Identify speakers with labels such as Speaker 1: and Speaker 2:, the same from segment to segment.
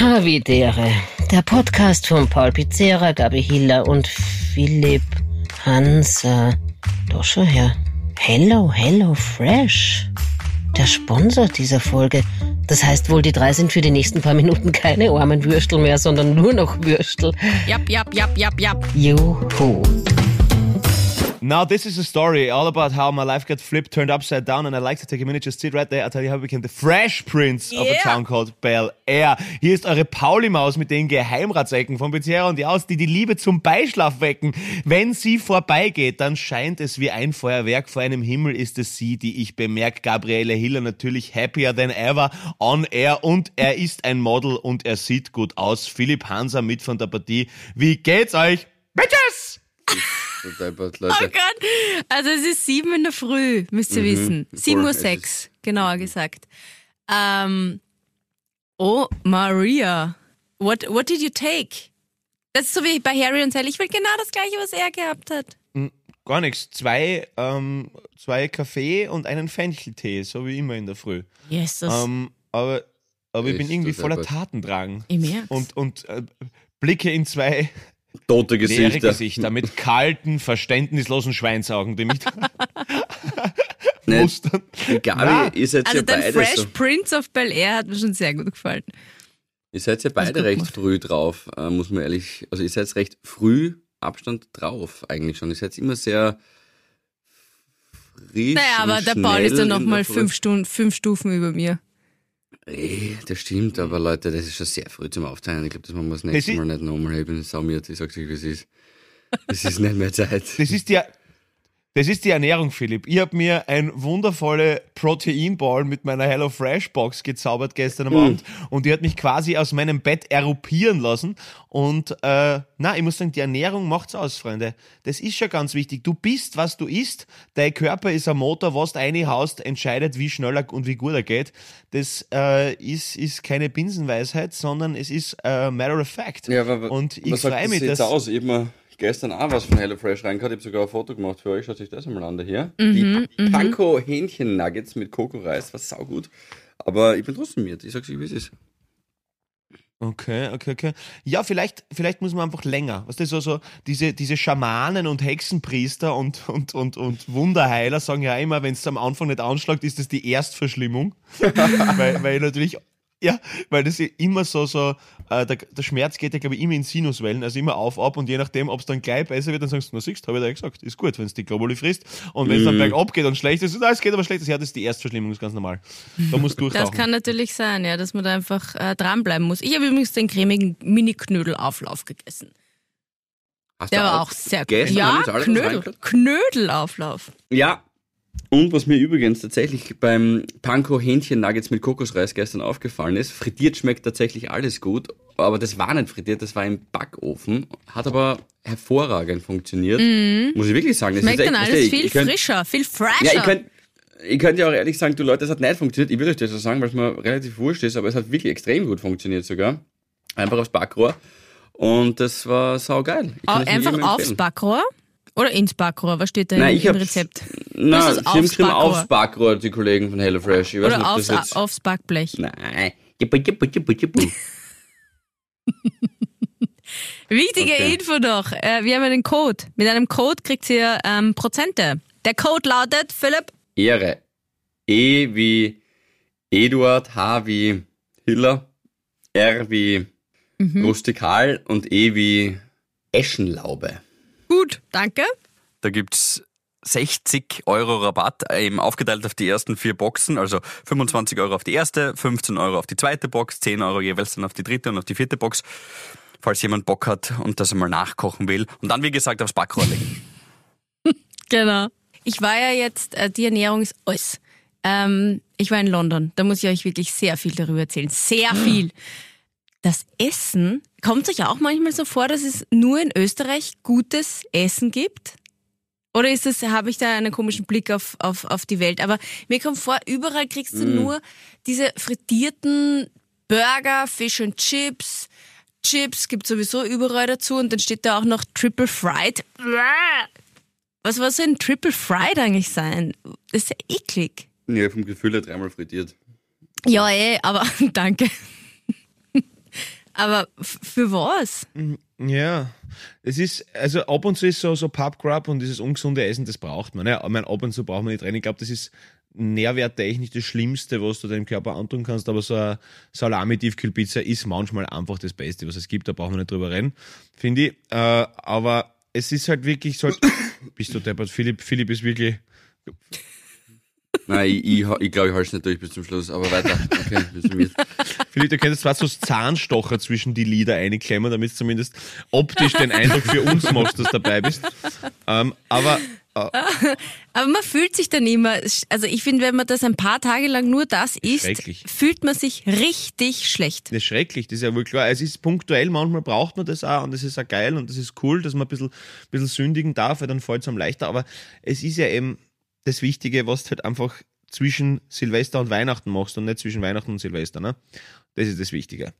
Speaker 1: Havidere, der Podcast von Paul Pizzera, Gabi Hiller und Philipp Hanser. Doch schon her. Hello, Hello Fresh. Der Sponsor dieser Folge. Das heißt wohl, die drei sind für die nächsten paar Minuten keine armen Würstel mehr, sondern nur noch Würstel.
Speaker 2: Jap, jap, jap, jap, jap.
Speaker 1: Juhu.
Speaker 3: Now, this is a story all about how my life got flipped, turned upside down, and I'd like to take a minute, just sit right there. I'll tell you how I became the Fresh Prince of a
Speaker 2: Yeah.
Speaker 3: town called Bel Air. Hier ist eure Pauli-Maus mit den Geheimratsecken von Bezerra und die aus, die die Liebe zum Beischlaf wecken. Wenn sie vorbeigeht, dann scheint es wie ein Feuerwerk. Vor einem Himmel ist es sie, die ich bemerke. Gabriele Hiller natürlich happier than ever on air und er ist ein Model und er sieht gut aus. Philipp Hanser mit von der Partie. Wie geht's euch? Bitches!
Speaker 4: So deppert,
Speaker 2: Oh
Speaker 4: Leute.
Speaker 2: Gott. Also es ist sieben in der Früh, müsst ihr wissen. Sieben Uhr sechs, genauer gesagt. Ähm, oh, Maria. What, what did you take? Das ist so wie bei Harry und Sally. Ich will genau das gleiche, was er gehabt hat.
Speaker 3: Gar nichts. Zwei, ähm, zwei Kaffee und einen Fencheltee, so wie immer in der Früh.
Speaker 2: Jesus.
Speaker 3: Ähm, aber aber ich bin irgendwie voller. Tatendrang.
Speaker 2: ich merk's.
Speaker 3: Und, und äh, blicke in zwei
Speaker 4: Tote
Speaker 3: leere
Speaker 4: Gesichter.
Speaker 3: Gesichter mit kalten, verständnislosen Schweinsaugen, die mich mustern.
Speaker 4: Die Gabi,
Speaker 3: Na,
Speaker 4: ihr seid
Speaker 2: also
Speaker 4: ja beide
Speaker 2: Fresh
Speaker 4: so.
Speaker 2: Prince of Bel Air hat mir schon sehr gut gefallen.
Speaker 4: Ihr seid ja beide recht
Speaker 2: gemacht.
Speaker 4: früh drauf, äh, muss man ehrlich. Also ihr seid recht früh Abstand drauf eigentlich schon. Ihr seid immer sehr frisch.
Speaker 2: Naja, aber der Paul ist ja
Speaker 4: schnell
Speaker 2: noch
Speaker 4: in
Speaker 2: mal
Speaker 4: der Früh.
Speaker 2: fünf, Stunden, fünf Stufen über mir.
Speaker 4: Ey, das stimmt, aber Leute, das ist schon sehr früh zum Aufzeichnen. Ich glaube, das machen wir das nächste Mal nicht nochmal. Ich bin saumiert, ich sag's euch, wie es ist. Es ist nicht mehr Zeit.
Speaker 3: Das ist die, das ist die Ernährung, Philipp. Ich habe mir ein wundervolle Proteinball mit meiner Hello Fresh Box gezaubert gestern am Abend und die hat mich quasi aus meinem Bett eruppieren lassen. Und äh, na, ich muss sagen, die Ernährung macht's aus, Freunde. Das ist schon ganz wichtig. Du bist, was du isst. Dein Körper ist ein Motor, was du reinhaust, entscheidet, wie schneller und wie gut er geht. Das äh, ist, ist keine Binsenweisheit, sondern es ist äh, matter of fact.
Speaker 4: Ja, aber
Speaker 3: und ich freue
Speaker 4: das
Speaker 3: mich, dass
Speaker 4: aus? Mir gestern auch was von HelloFresh reingehört. Ich habe sogar ein Foto gemacht für euch. Schaut euch das einmal an da hier.
Speaker 2: Mhm,
Speaker 4: die Panko Hähnchen Nuggets mit Kokoreis, was saugut. Aber ich bin trotzdem mit. Ich sag's euch, wie es ist.
Speaker 3: Okay, okay, okay. Ja, vielleicht, vielleicht muss man einfach länger. Was das so, so diese, diese Schamanen und Hexenpriester und, und, und, und Wunderheiler sagen ja immer, wenn es am Anfang nicht anschlägt, ist das die Erstverschlimmung. weil, weil natürlich, ja, weil das ja immer so, so, äh, der, der Schmerz geht ja, glaube ich, immer in Sinuswellen, also immer auf, ab und je nachdem, ob es dann gleich besser wird, dann sagst du, na siehst, habe ich da ja gesagt, ist gut, wenn es die Globuli frisst. Und wenn es dann bergab geht und schlecht ist, na, es geht aber schlecht, ja, das ist die Erstverschlimmung, das ist ganz normal. Da musst du
Speaker 2: Das
Speaker 3: durchtauchen.
Speaker 2: kann natürlich sein, ja, dass man da einfach äh, dranbleiben muss. Ich habe übrigens den cremigen Mini-Knödelauflauf gegessen.
Speaker 4: Hast
Speaker 2: Der
Speaker 4: du
Speaker 2: war auch sehr gut. Ja, Knödel? Knödelauflauf.
Speaker 4: Ja. Und was mir übrigens tatsächlich beim Panko Hähnchen Nuggets mit Kokosreis gestern aufgefallen ist, frittiert schmeckt tatsächlich alles gut, aber das war nicht frittiert, das war im Backofen, hat aber hervorragend funktioniert. Muss ich wirklich sagen. Das
Speaker 2: Mhm. Schmeckt
Speaker 4: ist
Speaker 2: dann
Speaker 4: echt,
Speaker 2: alles
Speaker 4: ich-
Speaker 2: viel
Speaker 4: könnt-
Speaker 2: frischer, viel fresher.
Speaker 4: Ja, ich könnt, ich könnt ja auch ehrlich sagen, du Leute, das hat nicht funktioniert. Ich würde euch das so sagen, weil es mir relativ wurscht ist, aber es hat wirklich extrem gut funktioniert sogar. Einfach aufs Backrohr. Und das war saugeil.
Speaker 2: Einfach aufs. Backrohr oder ins Backrohr? Was steht da
Speaker 4: Nein,
Speaker 2: im, im Rezept?
Speaker 4: Nein, sie haben
Speaker 2: aufs
Speaker 4: geschrieben
Speaker 2: Backrohr.
Speaker 4: aufs Backrohr, die Kollegen von HelloFresh. Ich weiß
Speaker 2: Oder
Speaker 4: nicht,
Speaker 2: aufs,
Speaker 4: jetzt...
Speaker 2: aufs Backblech?
Speaker 4: Nein. Jippu, jippu, jippu, jippu.
Speaker 2: Wichtige
Speaker 4: Okay.
Speaker 2: Info noch. Äh, wir haben einen Code. Mit einem Code kriegt ihr ähm, Prozente. Der Code lautet, Philipp,
Speaker 4: Ehre. E wie Eduard, H wie Hiller, R wie
Speaker 2: Mhm.
Speaker 4: rustikal und E wie Eschenlaube.
Speaker 2: Gut, danke.
Speaker 5: Da gibt's 60 Euro Rabatt, eben aufgeteilt auf die ersten vier Boxen, also 25 Euro auf die erste, 15 Euro auf die zweite Box, 10 Euro jeweils dann auf die dritte und auf die vierte Box, falls jemand Bock hat und das einmal nachkochen will. Und dann, wie gesagt, aufs Backrohr legen.
Speaker 2: Genau. Ich war ja jetzt, äh, die Ernährung ist alles. Ähm, ich war in London. Da muss ich euch wirklich sehr viel darüber erzählen. Sehr viel. Das Essen, kommt euch auch manchmal so vor, dass es nur in Österreich gutes Essen gibt? Oder ist das, habe ich da einen komischen Blick auf, auf, auf die Welt? Aber mir kommt vor, überall kriegst du nur diese frittierten Burger, Fish and Chips. Chips gibt sowieso überall dazu und dann steht da auch noch Triple Fried. Was, soll ein Triple Fried eigentlich sein? Das ist ja eklig.
Speaker 4: Ja, vom Gefühl her dreimal frittiert.
Speaker 2: Ja, eh, aber danke. Aber für was?
Speaker 3: Ja, es ist, also ab und zu ist so, so Pubgrub und dieses ungesunde Essen, das braucht man. Ja, ich meine, ab und zu braucht man nicht rein. Ich glaube, das ist nährwerttechnisch das Schlimmste, was du deinem Körper antun kannst, aber so eine Salami-Tiefkühlpizza ist manchmal einfach das Beste, was es gibt, da brauchen wir nicht drüber reden, finde ich. Äh, aber es ist halt wirklich so, bist du deppert, Philipp, Philipp ist wirklich,
Speaker 4: Nein, ich, ich, ich glaube, ich halte es nicht durch bis zum Schluss, aber weiter. Okay, wir sind mit.
Speaker 3: Philipp, du könntest zwar so Zahnstocher zwischen die Lieder einklemmen, damit du zumindest optisch den Eindruck für uns machst, dass du dabei bist. Ähm, aber
Speaker 2: Aber man fühlt sich dann immer, also ich finde, wenn man das ein paar Tage lang nur das isst, fühlt man sich richtig schlecht.
Speaker 3: Das ist schrecklich, das ist ja wohl klar. Es ist punktuell, manchmal braucht man das auch und das ist auch geil und das ist cool, dass man ein bisschen, bisschen sündigen darf, weil dann fällt es einem leichter. Aber es ist ja eben das Wichtige, was du halt einfach zwischen Silvester und Weihnachten machst und nicht zwischen Weihnachten und Silvester. Ne? Das ist das Wichtige.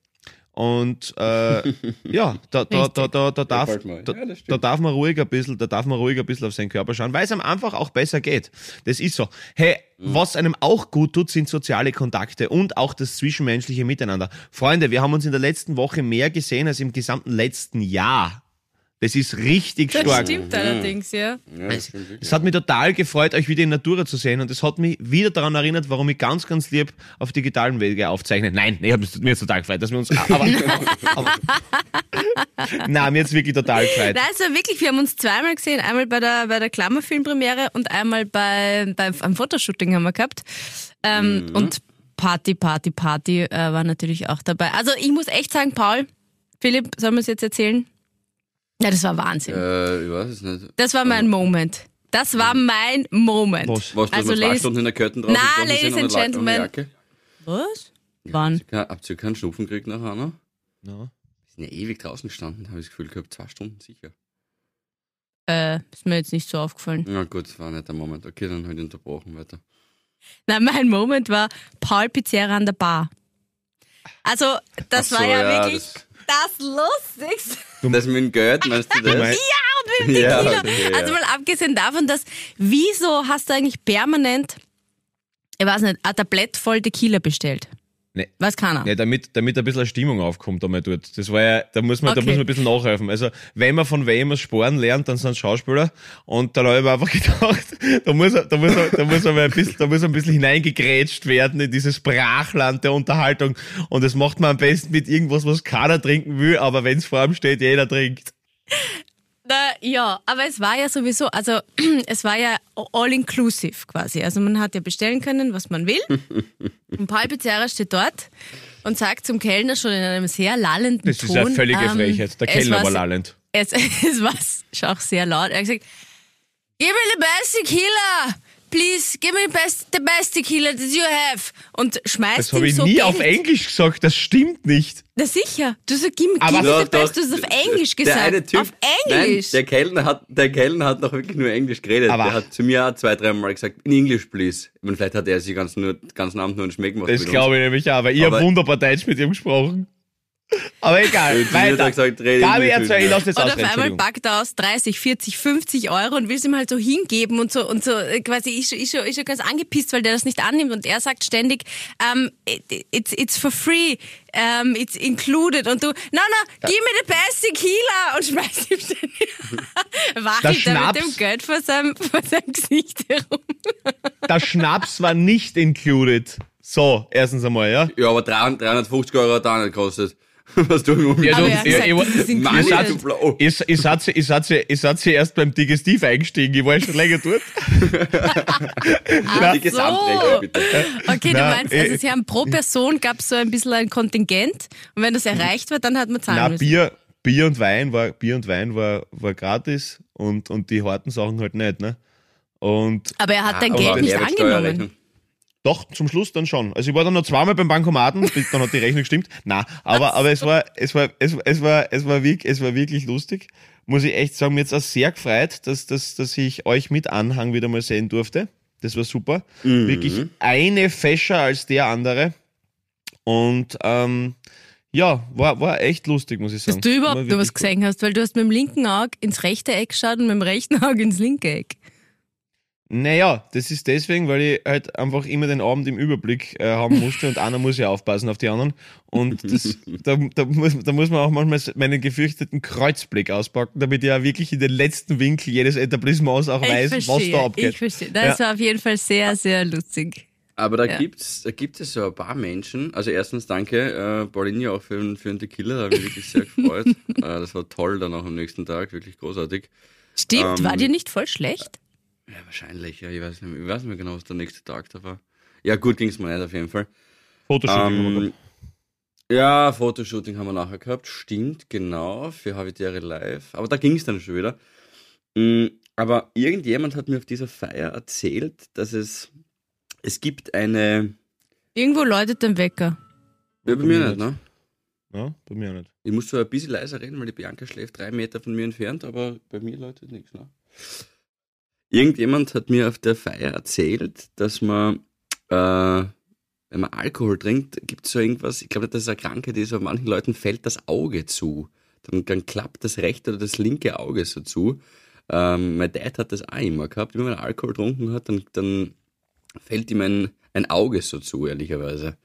Speaker 3: Und äh, ja, da, da, da, da, da, darf, da, da darf man ruhig ein bisschen, da darf man ruhig ein bisschen auf seinen Körper schauen, weil es einem einfach auch besser geht. Das ist so. Hey,
Speaker 4: Mhm.
Speaker 3: was einem auch gut tut, sind soziale Kontakte und auch das zwischenmenschliche Miteinander. Freunde, wir haben uns in der letzten Woche mehr gesehen als im gesamten letzten Jahr. Das ist richtig
Speaker 2: Das
Speaker 3: stark.
Speaker 2: stimmt allerdings, ja.
Speaker 4: Ja, das stimmt wirklich.
Speaker 3: Es hat mich total gefreut, euch wieder in Natura zu sehen und es hat mich wieder daran erinnert, warum ich ganz, ganz lieb auf digitalen Wege aufzeichne. Nein, nee, hab- mir ist total gefreut, dass wir uns. Aber, aber, Nein, mir jetzt wirklich total gefreut.
Speaker 2: Nein, also wirklich, wir haben uns zweimal gesehen. Einmal bei der, bei der Klammerfilmpremiere und einmal bei, bei, am Fotoshooting haben wir gehabt. Ähm, Und Party, Party, Party äh, war natürlich auch dabei. Also ich muss echt sagen, Paul, Philipp, sollen wir es jetzt erzählen? Ja, das war Wahnsinn.
Speaker 4: Äh, ich weiß es nicht.
Speaker 2: Das war mein Moment. Das war mein Moment.
Speaker 3: Was?
Speaker 4: Was, dass
Speaker 2: Also,
Speaker 4: zwei Stunden in der Curtain drauf
Speaker 2: Na,
Speaker 4: gesessen
Speaker 2: Ladies and Gentlemen. Was? Wann?
Speaker 4: Habt ihr- Habt ihr keinen Schnupfen gekriegt nachher noch?
Speaker 3: Ja.
Speaker 4: Wir sind ja ewig draußen gestanden, habe ich das Gefühl gehabt. Zwei Stunden sicher.
Speaker 2: Äh, ist mir jetzt nicht so aufgefallen.
Speaker 4: Na gut, das war nicht der Moment. Okay, dann halt unterbrochen weiter.
Speaker 2: Nein, mein Moment war Paul Pizzeria an der Bar. Also, das
Speaker 4: so,
Speaker 2: war ja,
Speaker 4: ja,
Speaker 2: wirklich das, Lustigste.
Speaker 4: Das mit dem Geld, meinst du das?
Speaker 2: Ja, und mit dem
Speaker 4: Ja,
Speaker 2: Tequila.
Speaker 4: okay.
Speaker 2: Also mal abgesehen davon, dass, wieso hast du eigentlich permanent, ich weiß nicht, ein Tablett voll Tequila bestellt?
Speaker 3: Nee.
Speaker 2: Weiß keiner.
Speaker 3: Ja, damit, damit ein bisschen Stimmung aufkommt einmal dort. Das war ja, da muss man, da
Speaker 2: Okay.
Speaker 3: muss man ein bisschen nachhelfen. Also, wenn man von wem was Sporen lernt, dann sind es Schauspieler. Und da habe ich mir einfach gedacht, da muss, da muss, da muss man ein bisschen, da muss ein bisschen hineingegrätscht werden in dieses Brachland der Unterhaltung. Und das macht man am besten mit irgendwas, was keiner trinken will, aber wenn es vor ihm steht, jeder trinkt.
Speaker 2: Na, ja, aber es war ja sowieso, also es war ja all inclusive quasi. Also man hat ja bestellen können, was man will. Und Paul Pizzeria steht dort und sagt zum Kellner schon in einem sehr lallenden
Speaker 3: Das
Speaker 2: Ton.
Speaker 3: ist eine völlige
Speaker 2: ähm,
Speaker 3: Frechheit. Der Kellner
Speaker 2: war
Speaker 3: lallend.
Speaker 2: Es, es war auch sehr laut. Er hat gesagt, Give me the best tequila! Please, give me the best, the best tequila that you have! Und schmeißt
Speaker 3: Das
Speaker 2: ihm
Speaker 3: habe ich
Speaker 2: so
Speaker 3: nie
Speaker 2: Geld.
Speaker 3: auf Englisch gesagt, das stimmt nicht.
Speaker 2: Na sicher. Du sagst,
Speaker 3: Aber-
Speaker 2: gib me the best. Du hast es auf Englisch
Speaker 4: der
Speaker 2: gesagt.
Speaker 4: eine Typ,
Speaker 2: auf Englisch.
Speaker 4: Nein, der Kellner hat, der Kellner hat noch wirklich nur Englisch geredet.
Speaker 3: Aber-
Speaker 4: der hat zu mir auch zwei, dreimal gesagt, in English, please. Ich meine, vielleicht hat er sich ganz nur, den ganzen Abend nur einen Schmeck gemacht.
Speaker 3: Das
Speaker 4: mit uns.
Speaker 3: glaube ich nämlich auch, aber ich habe
Speaker 4: Aber-
Speaker 3: wunderbar Deutsch mit ihm gesprochen. Aber egal,
Speaker 4: mir er
Speaker 3: weiter.
Speaker 4: gesagt,
Speaker 3: Gabi, erzähl, ich
Speaker 4: mir.
Speaker 3: lass jetzt
Speaker 2: Und auf einmal packt er aus 30, 40, 50 Euro und will es ihm halt so hingeben und so und so äh, quasi ist schon, ist schon, ist schon ganz angepisst, weil der das nicht annimmt und er sagt ständig, um, it, it's, it's for free, um, it's included und du, no, no, give me the best tequila und schmeißt ihm ständig, wachelt er mit
Speaker 3: Schnaps.
Speaker 2: dem Geld vor seinem, vor seinem Gesicht herum.
Speaker 3: Der Schnaps war nicht included. So, erstens einmal, ja.
Speaker 4: Ja, aber 300 350 Euro hat auch nicht gekostet. Was du im
Speaker 3: Ja,
Speaker 2: gesagt,
Speaker 3: ich- ich-. Ich, seid, ich, seid, ich seid erst beim Digestiv eingestiegen, ich war ja schon länger dort.
Speaker 2: Ach
Speaker 4: Die Gesamtrechnung, bitte.
Speaker 2: Okay, du meinst, also
Speaker 3: äh,
Speaker 2: sie haben pro Person gab es so ein bisschen ein Kontingent und wenn das erreicht wird, dann hat man zahlen
Speaker 3: Na,
Speaker 2: müssen.
Speaker 3: Bier, Bier und Wein war, Bier und Wein war, war gratis und, und die harten Sachen halt nicht, ne? Und
Speaker 2: Aber er hat dein
Speaker 4: Aber
Speaker 2: Geld nicht angenommen.
Speaker 3: Doch, zum Schluss dann schon. Also ich war dann noch zweimal beim Bankomaten, dann hat die Rechnung gestimmt. Na, aber, aber es war, es war, es, es war, es war wirklich, es war wirklich lustig. Muss ich echt sagen, mir jetzt auch sehr gefreut, dass, dass, dass ich euch mit Anhang wieder mal sehen durfte. Das war super. Wirklich eine fescher als der andere. Und ähm, ja, war, war echt lustig, muss ich sagen.
Speaker 2: Dass du überhaupt nur was gesehen hast, weil du hast mit dem linken Auge ins rechte Eck geschaut und mit dem rechten Auge ins linke Eck.
Speaker 3: Naja, das ist deswegen, weil ich halt einfach immer den Abend im Überblick äh, haben musste und einer muss ja aufpassen auf die anderen. Und das, da, da, muss, da muss man auch manchmal meinen gefürchteten Kreuzblick auspacken, damit ich ja wirklich in den letzten Winkel jedes Etablissements auch weiß, was da abgeht.
Speaker 2: Ich verstehe. Das war auf jeden Fall sehr, sehr lustig.
Speaker 4: Aber da
Speaker 2: Ja.
Speaker 4: gibt's, da gibt es so ein paar Menschen. Also erstens danke, äh, Paulinia auch für, für den Tequila, da habe ich mich wirklich sehr gefreut. äh, das war toll dann auch am nächsten Tag, wirklich großartig.
Speaker 2: Stimmt,
Speaker 4: Ähm,
Speaker 2: war dir nicht voll schlecht?
Speaker 4: Ja, wahrscheinlich, ja, ich weiß nicht, mehr- ich weiß nicht mehr genau, was der nächste Tag da war. Ja, gut ging's mir nicht auf jeden Fall.
Speaker 3: Fotoshooting haben wir
Speaker 4: Ähm, ja, Fotoshooting haben wir nachher gehabt, stimmt, genau, für Habitäre Live. Aber da ging's dann schon wieder. Mm, Aber irgendjemand hat mir auf dieser Feier erzählt, dass es, es gibt eine,
Speaker 2: Irgendwo läutet der Wecker.
Speaker 4: ja, bei mir nicht, ne?
Speaker 3: Ja, bei mir auch nicht.
Speaker 4: Ich muss zwar ein bisschen leiser reden, weil die Bianca schläft drei Meter von mir entfernt, aber bei mir läutet nichts. Ne? Irgendjemand hat mir auf der Feier erzählt, dass man, äh, wenn man Alkohol trinkt, gibt es so irgendwas, ich glaube, das ist eine Krankheit, die ist, aber manchen Leuten fällt das Auge zu. Dann, dann klappt das rechte oder das linke Auge so zu. Ähm, mein Dad hat das auch immer gehabt. Wenn man Alkohol getrunken hat, dann, dann fällt ihm ein, ein Auge so zu, ehrlicherweise.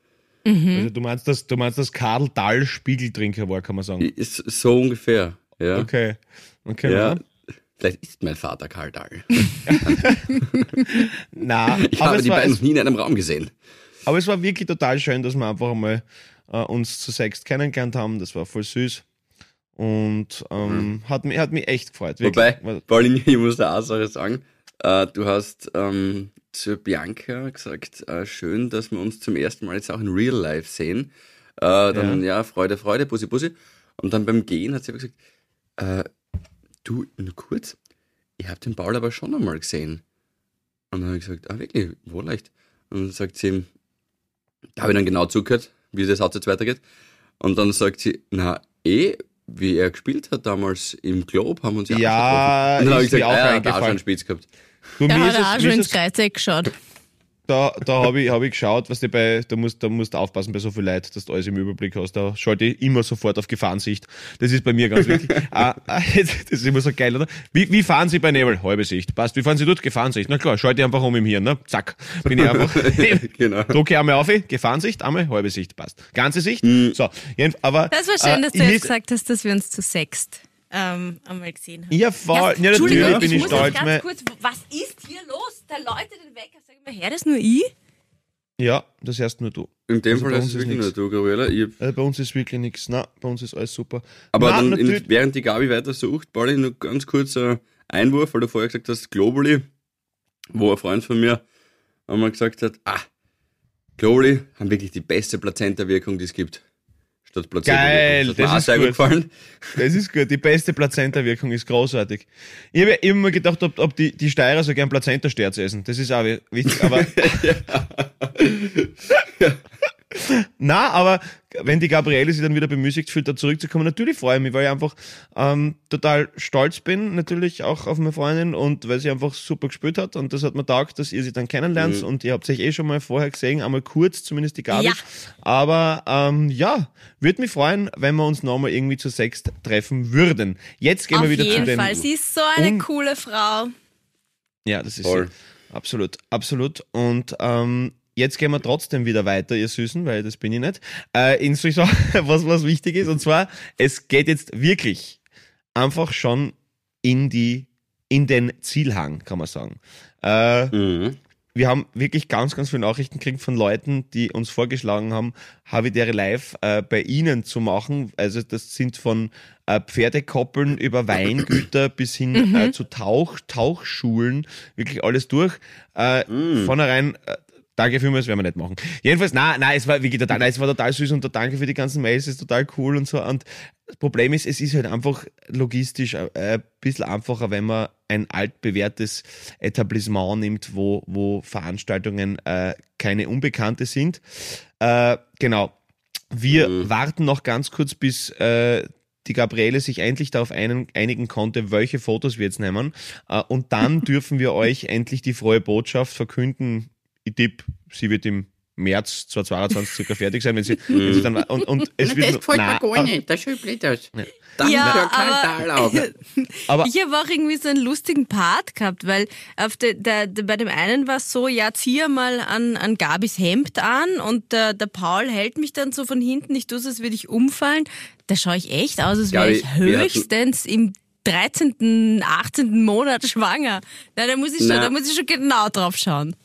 Speaker 3: Also du meinst, dass du meinst, dass Karl Dahl Spiegeltrinker war, kann man sagen.
Speaker 4: Ist so ungefähr, ja.
Speaker 3: Okay. Okay.
Speaker 4: Ja.
Speaker 3: Ja.
Speaker 4: Vielleicht ist mein Vater Karl Dahl.
Speaker 3: Na,
Speaker 4: Ich
Speaker 3: aber
Speaker 4: habe die beiden noch nie in einem Raum gesehen.
Speaker 3: aber es war wirklich total schön, dass wir einfach einmal äh, uns zu sechst kennengelernt haben. Das war voll süß. Und ähm, hat, mich, hat mich echt gefreut. Wirklich.
Speaker 4: Mhm. Wobei, Pauline, ich muss da auch Sache sagen. Äh, du hast ähm, zu Bianca gesagt, äh, schön, dass wir uns zum ersten Mal jetzt auch in Real Life sehen. Äh, dann, ja. Freude, Freude, Bussi, Bussi. Und dann beim Gehen hat sie aber gesagt, äh, du, nur kurz, ich habe den Paul aber schon einmal gesehen. Und dann habe ich gesagt, ah wirklich, wo leicht? Und dann sagt sie, da habe ich dann genau zugehört, wie das Satz jetzt weitergeht. Und dann sagt sie, na eh, wie er gespielt hat damals im Globe, haben wir uns ja,
Speaker 3: Ja.
Speaker 4: Und dann habe ich gesagt,
Speaker 3: auch
Speaker 4: ah, ja, da
Speaker 3: eingefallen.
Speaker 4: schon einen Spitz gehabt.
Speaker 3: Du,
Speaker 2: Da hat er auch schon ins Kreuz geschaut.
Speaker 3: Da, da habe ich, hab ich geschaut, was du bei, da musst, da musst du aufpassen bei so viel Leid, dass du alles im Überblick hast. Da schalte ich immer sofort auf Gefahrensicht. Das ist bei mir ganz wichtig. ah, ah, das ist immer so geil, oder? Wie, wie fahren Sie bei Nebel? Halbe Sicht. Passt. Wie fahren Sie dort? Gefahrensicht. Na klar, schalte ich einfach um im Hirn, ne? Zack. Bin ich einfach.
Speaker 4: genau.
Speaker 3: Drucke einmal auf, Gefahrensicht, einmal halbe Sicht. Passt. Ganze Sicht. So. Jeden- Aber,
Speaker 2: Das war schön,
Speaker 3: äh,
Speaker 2: dass du
Speaker 3: ich
Speaker 2: jetzt gesagt hast, dass wir uns zu sechst ähm, einmal gesehen haben.
Speaker 3: Ja, voll. Ja, natürlich bin ich
Speaker 2: muss
Speaker 3: stolz.
Speaker 2: ganz kurz, was ist hier los? Da läutet den Wecker. Sag mal, her, das nur ich?
Speaker 3: Ja, das erst nur du.
Speaker 4: In dem
Speaker 3: Also
Speaker 4: Fall ist es wirklich nur du, Gabriela. Ich,
Speaker 3: Also bei uns ist wirklich nichts. Na, bei uns ist alles super.
Speaker 4: aber
Speaker 3: Na,
Speaker 4: dann, in, während die Gabi weiter sucht, Pauli, nur ganz kurz ein Einwurf, weil du vorher gesagt hast, Globally, wo ein Freund von mir einmal gesagt hat, ah, Globally haben wirklich die beste Plazenta-Wirkung, die es gibt. Statt Placebo.
Speaker 3: Geil,
Speaker 4: das
Speaker 3: das ist
Speaker 4: sehr gut gefallen.
Speaker 3: Das ist gut. Die beste Plazenta-Wirkung ist großartig. Ich habe immer gedacht, ob, ob die, die Steirer so gern Plazenta-Sterz essen. Das ist auch wi- wichtig. Aber, na, aber wenn die Gabriele sich dann wieder bemüßigt fühlt, da zurückzukommen, natürlich freue ich mich, weil ich einfach ähm, total stolz bin, natürlich auch auf meine Freundin und weil sie einfach super gespielt hat und das hat mir taugt, dass ihr sie dann kennenlernt und ihr habt sich eh schon mal vorher gesehen, einmal kurz, zumindest die Gabi.
Speaker 2: Ja.
Speaker 3: Aber ähm, ja, würde mich freuen, wenn wir uns nochmal irgendwie zu sechst treffen würden. Jetzt gehen
Speaker 2: Auf
Speaker 3: wir wieder zu
Speaker 2: jeden
Speaker 3: den.
Speaker 2: Fall. Sie ist so eine
Speaker 3: Un-
Speaker 2: coole Frau.
Speaker 3: Ja, das ist
Speaker 4: Voll.
Speaker 3: sie. Absolut, absolut. Und ähm, jetzt gehen wir trotzdem wieder weiter, ihr Süßen, weil das bin ich nicht. Äh, in so was, was wichtig ist. Und zwar, es geht jetzt wirklich einfach schon in die, in den Zielhang, kann man sagen. Äh,
Speaker 4: Mhm.
Speaker 3: wir haben wirklich ganz, ganz viele Nachrichten gekriegt von Leuten, die uns vorgeschlagen haben, Havidere Live äh, bei ihnen zu machen. Also das sind von äh, Pferdekoppeln über Weingüter bis hin äh, zu Tauch, Tauchschulen, wirklich alles durch. Äh, Vornherein, äh, danke vielmals, werden wir nicht machen. Jedenfalls, nein, nein, es war wirklich total, nein, es war total süß und da danke für die ganzen Mails, es ist total cool und so. Und das Problem ist, es ist halt einfach logistisch äh, ein bisschen einfacher, wenn man ein altbewährtes Etablissement nimmt, wo, wo Veranstaltungen äh, keine Unbekannte sind. Äh, genau. Wir warten noch ganz kurz, bis äh, die Gabriele sich endlich darauf einigen konnte, welche Fotos wir jetzt nehmen. Äh, und dann dürfen wir euch endlich die frohe Botschaft verkünden. Ich tippe, sie wird im März 2022 circa fertig sein, wenn sie, wenn sie dann, und, und es wird,
Speaker 4: das gefällt mir gar nicht, das schaut blöd aus. Dann
Speaker 2: Ja,
Speaker 4: ja, kein
Speaker 2: aber-
Speaker 3: aber
Speaker 2: Ich habe auch irgendwie so einen lustigen Part gehabt, weil auf der, der, der, bei dem einen war es so, ja, zieh mal an, an Gabis Hemd an und der, der Paul hält mich dann so von hinten, ich tue es, als würde ich umfallen. Da schaue ich echt aus, als wäre ich höchstens im 13., 18. Monat schwanger. Na, da muss ich schon, da muss ich schon genau drauf schauen.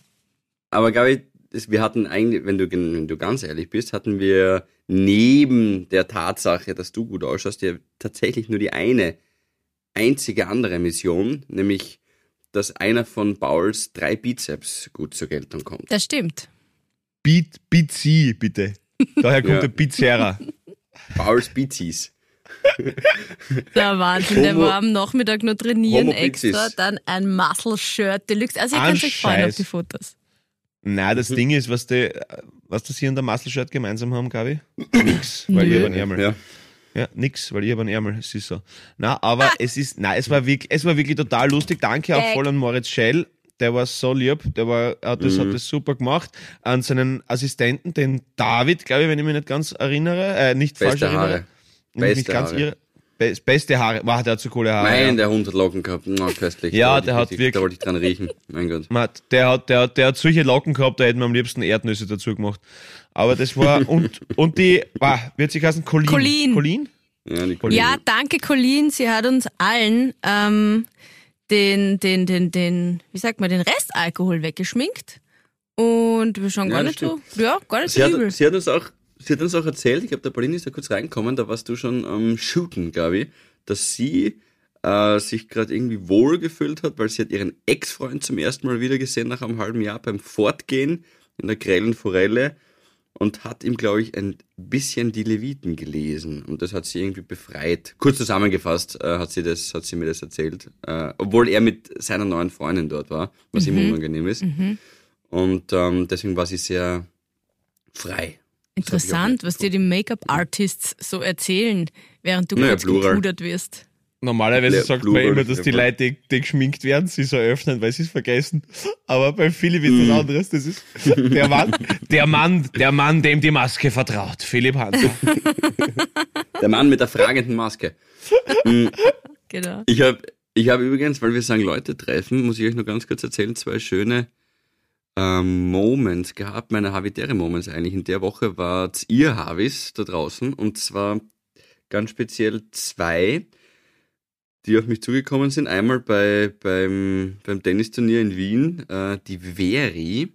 Speaker 4: Aber Gabi, wir hatten eigentlich, wenn du, wenn du ganz ehrlich bist, hatten wir neben der Tatsache, dass du gut ausschaust, ja tatsächlich nur die eine einzige andere Mission, nämlich, dass einer von Pauls drei Bizeps gut zur Geltung kommt.
Speaker 2: Das stimmt.
Speaker 3: Beat, Beat sie, bitte. Daher kommt
Speaker 4: Ja.
Speaker 3: der Pizzeria.
Speaker 4: Pauls Bizis.
Speaker 2: Der Wahnsinn, der war am Nachmittag nur trainieren extra, dann ein Muscle-Shirt Deluxe. Also ihr könnt euch freuen auf die Fotos.
Speaker 3: Nein,
Speaker 4: Mhm.
Speaker 3: das Ding ist, was die, was das hier und der Muscle-Shirt gemeinsam haben, Gabi? Nix, weil ich
Speaker 2: Nö.
Speaker 3: habe einen Ärmel.
Speaker 4: Ja.
Speaker 3: Ja, nix, weil ich habe einen Ärmel, es ist so. Na, aber es ist, nein, es war wirklich, es war wirklich total lustig. Danke auch
Speaker 2: Gag.
Speaker 3: voll an Moritz Schell. Der war so lieb, der war, hat das,
Speaker 4: Mhm.
Speaker 3: hat das super gemacht. An seinen Assistenten, den David, glaube ich, wenn ich mich nicht ganz erinnere, äh, nicht falsch
Speaker 4: Beste
Speaker 3: erinnere.
Speaker 4: Haare.
Speaker 3: Ich
Speaker 4: Beste
Speaker 3: nicht ganz
Speaker 4: Haare.
Speaker 3: irre. Be beste Haare. Wow, der hat so coole Haare.
Speaker 4: Mein,
Speaker 3: ja.
Speaker 4: der Hund hat Locken gehabt. Na, köstlich.
Speaker 3: Ja,
Speaker 4: Da wollte
Speaker 3: der
Speaker 4: ich
Speaker 3: hat wirklich-
Speaker 4: Da wollte ich dran riechen. Mein Gott.
Speaker 3: Matt, der hat, der, hat- der hat solche Locken gehabt, da hätten wir am liebsten Erdnüsse dazu gemacht. Aber das war, und, und die, wow, wird sie heißen? Colin.
Speaker 2: Colin.
Speaker 3: Colin?
Speaker 4: Ja, die
Speaker 2: Ja, danke Colleen. Sie hat uns allen ähm, den, den, den, den, wie sagt man, den Restalkohol weggeschminkt. Und wir schauen
Speaker 4: Ja,
Speaker 2: gar
Speaker 4: das
Speaker 2: nicht so, ja, gar nicht
Speaker 4: Sie
Speaker 2: so übel.
Speaker 4: hat, sie, hat uns auch, sie hat uns auch erzählt, ich glaube, der Pauline ist da kurz reingekommen, da warst du schon am Shooten, glaube ich, dass sie äh, sich gerade irgendwie wohl gefühlt hat, weil sie hat ihren Ex-Freund zum ersten Mal wieder gesehen nach einem halben Jahr beim Fortgehen in der grellen Forelle und hat ihm, glaube ich, ein bisschen die Leviten gelesen und das hat sie irgendwie befreit. Kurz zusammengefasst äh, hat sie das, hat sie mir das erzählt, äh, obwohl er mit seiner neuen Freundin dort war, was ihm unangenehm ist. Und ähm, deswegen war sie sehr frei.
Speaker 2: Interessant, was dir die Make-up-Artists so erzählen, während du
Speaker 4: Naja,
Speaker 2: kurz gepudert wirst.
Speaker 3: Normalerweise
Speaker 4: Ja,
Speaker 3: sagt man immer, dass die. Leute, die, die geschminkt werden, sie so öffnen, weil sie es vergessen. Aber bei Philipp ist
Speaker 4: Mhm.
Speaker 3: das anderes. Das ist der Mann, der Mann, der Mann, dem die Maske vertraut. Philipp Hanser.
Speaker 4: Der Mann mit der fragenden Maske.
Speaker 2: Genau.
Speaker 4: Ich habe ich hab übrigens, weil wir sagen Leute treffen, muss ich euch nur ganz kurz erzählen, zwei schöne ähm, Moments gehabt, meine Habitäre-Moments eigentlich. In der Woche wart ihr Havis da draußen und zwar ganz speziell zwei, die auf mich zugekommen sind. Einmal bei, beim, beim Tennisturnier in Wien, äh, die Veri,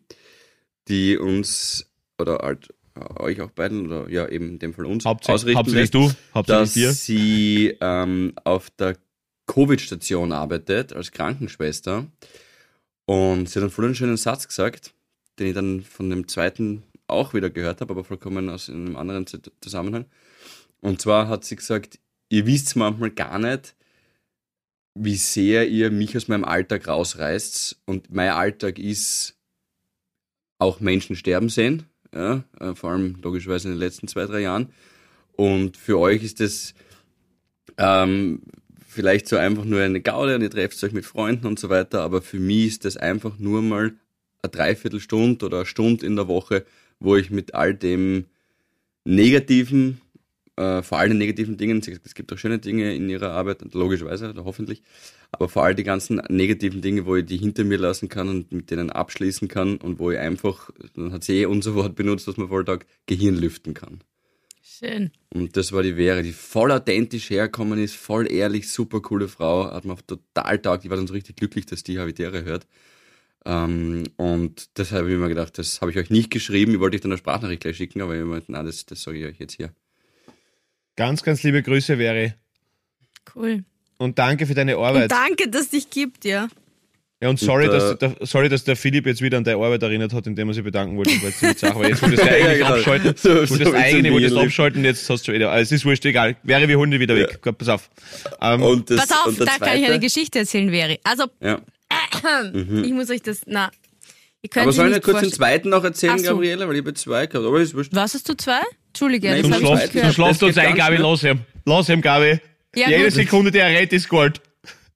Speaker 4: die uns, oder halt, äh, euch auch beiden, oder ja, eben in dem Fall uns,
Speaker 3: Hauptsächlich,
Speaker 4: ausrichten
Speaker 3: hauptsächlich du, hauptsächlich
Speaker 4: dass
Speaker 3: dir.
Speaker 4: sie ähm, auf der Covid-Station arbeitet als Krankenschwester. Und sie hat einen voll einen schönen Satz gesagt, den ich dann von dem zweiten auch wieder gehört habe, aber vollkommen aus einem anderen Zusammenhang. Und zwar hat sie gesagt, ihr wisst manchmal gar nicht, wie sehr ihr mich aus meinem Alltag rausreißt. Und mein Alltag ist auch Menschen sterben sehen, ja, äh, vor allem logischerweise in den letzten zwei, drei Jahren. Und für euch ist das ähm, vielleicht so einfach nur eine Gaude und ihr trefft euch mit Freunden und so weiter, aber für mich ist das einfach nur mal eine Dreiviertelstunde oder eine Stunde in der Woche, wo ich mit all dem Negativen, äh, vor allem den negativen Dingen, es gibt auch schöne Dinge in ihrer Arbeit, logischerweise oder hoffentlich, aber vor allem die ganzen negativen Dinge, wo ich die hinter mir lassen kann und mit denen abschließen kann und wo ich einfach, dann hat sie eh unser Wort benutzt, was man Volltag Gehirn lüften kann.
Speaker 2: Schön.
Speaker 4: Und das war die Vera, die voll authentisch hergekommen ist, voll ehrlich, super coole Frau, hat mir total taugt. Ich war dann so richtig glücklich, dass die Habitäre hört. Ähm, und deshalb habe ich mir gedacht, das habe ich euch nicht geschrieben, ich wollte euch dann eine Sprachnachricht gleich schicken, aber ich gedacht, na, das, das sage ich euch jetzt hier.
Speaker 3: Ganz, ganz liebe Grüße, Veri.
Speaker 2: Cool.
Speaker 3: Und danke für deine
Speaker 2: Und
Speaker 3: Arbeit.
Speaker 2: danke, dass es dich gibt, ja.
Speaker 3: Ja, und sorry,
Speaker 4: Und, äh,
Speaker 3: dass, der, sorry, dass der Philipp jetzt wieder an deine Arbeit erinnert hat, indem er sich bedanken wollte. Weil ziemlich Sache, weil jetzt wolltest du eigentlich
Speaker 4: Ja, genau.
Speaker 3: abschalten.
Speaker 4: So- so wie
Speaker 3: eigentlich
Speaker 4: so
Speaker 3: wolltest abschalten, jetzt hast du wieder. Also, es ist wurscht, egal. Wäre, wir holen dich wieder weg. Gut, pass auf. Ähm,
Speaker 4: Und das,
Speaker 2: Pass auf,
Speaker 4: und
Speaker 2: da
Speaker 4: zweite,
Speaker 2: kann ich eine Geschichte erzählen, Veri. Also,
Speaker 4: ja.
Speaker 2: ich muss euch das, na, ihr könnt
Speaker 4: Aber sollen wir kurz den zweiten noch erzählen,
Speaker 2: so.
Speaker 4: Gabriele? Weil ich habe zwei gehabt, aber ist wurscht.
Speaker 2: Was hast du zwei? Entschuldige,
Speaker 4: Nein,
Speaker 2: das habe ich gehört.
Speaker 3: Schlaf
Speaker 4: Das geht
Speaker 3: uns ein, Gabi, los ihm. Los ihm, Gabi.
Speaker 2: Ja,
Speaker 3: Jede. Sekunde, die er rettet, ist Gold.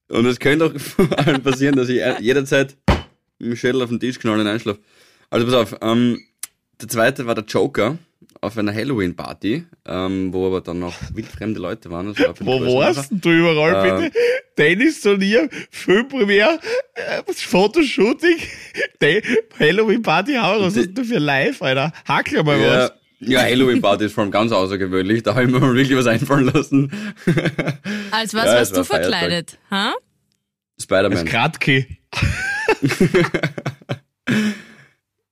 Speaker 4: Und es könnte auch vor allem passieren, dass ich jederzeit mit dem Schädel auf den Tisch knallen und einschlafe. Also pass auf, ähm, der zweite war der Joker auf einer Halloween-Party, ähm, wo aber dann noch wildfremde Leute waren. War
Speaker 3: Wo warst denn du überall,
Speaker 4: Ähm.
Speaker 3: bitte? Dennis Solier, Filmpremiere, äh, Fotoshooting, Halloween-Party, was hast du für live, Alter? Hackel mal
Speaker 4: Ja,
Speaker 3: was.
Speaker 4: Ja Halloween-Party ist vor allem ganz außergewöhnlich. Da habe ich mir mal wirklich was einfallen lassen.
Speaker 2: Als was
Speaker 4: Ja,
Speaker 2: warst
Speaker 4: war
Speaker 2: du verkleidet? Ha?
Speaker 3: Das
Speaker 4: Spider-Man.
Speaker 3: Kratki.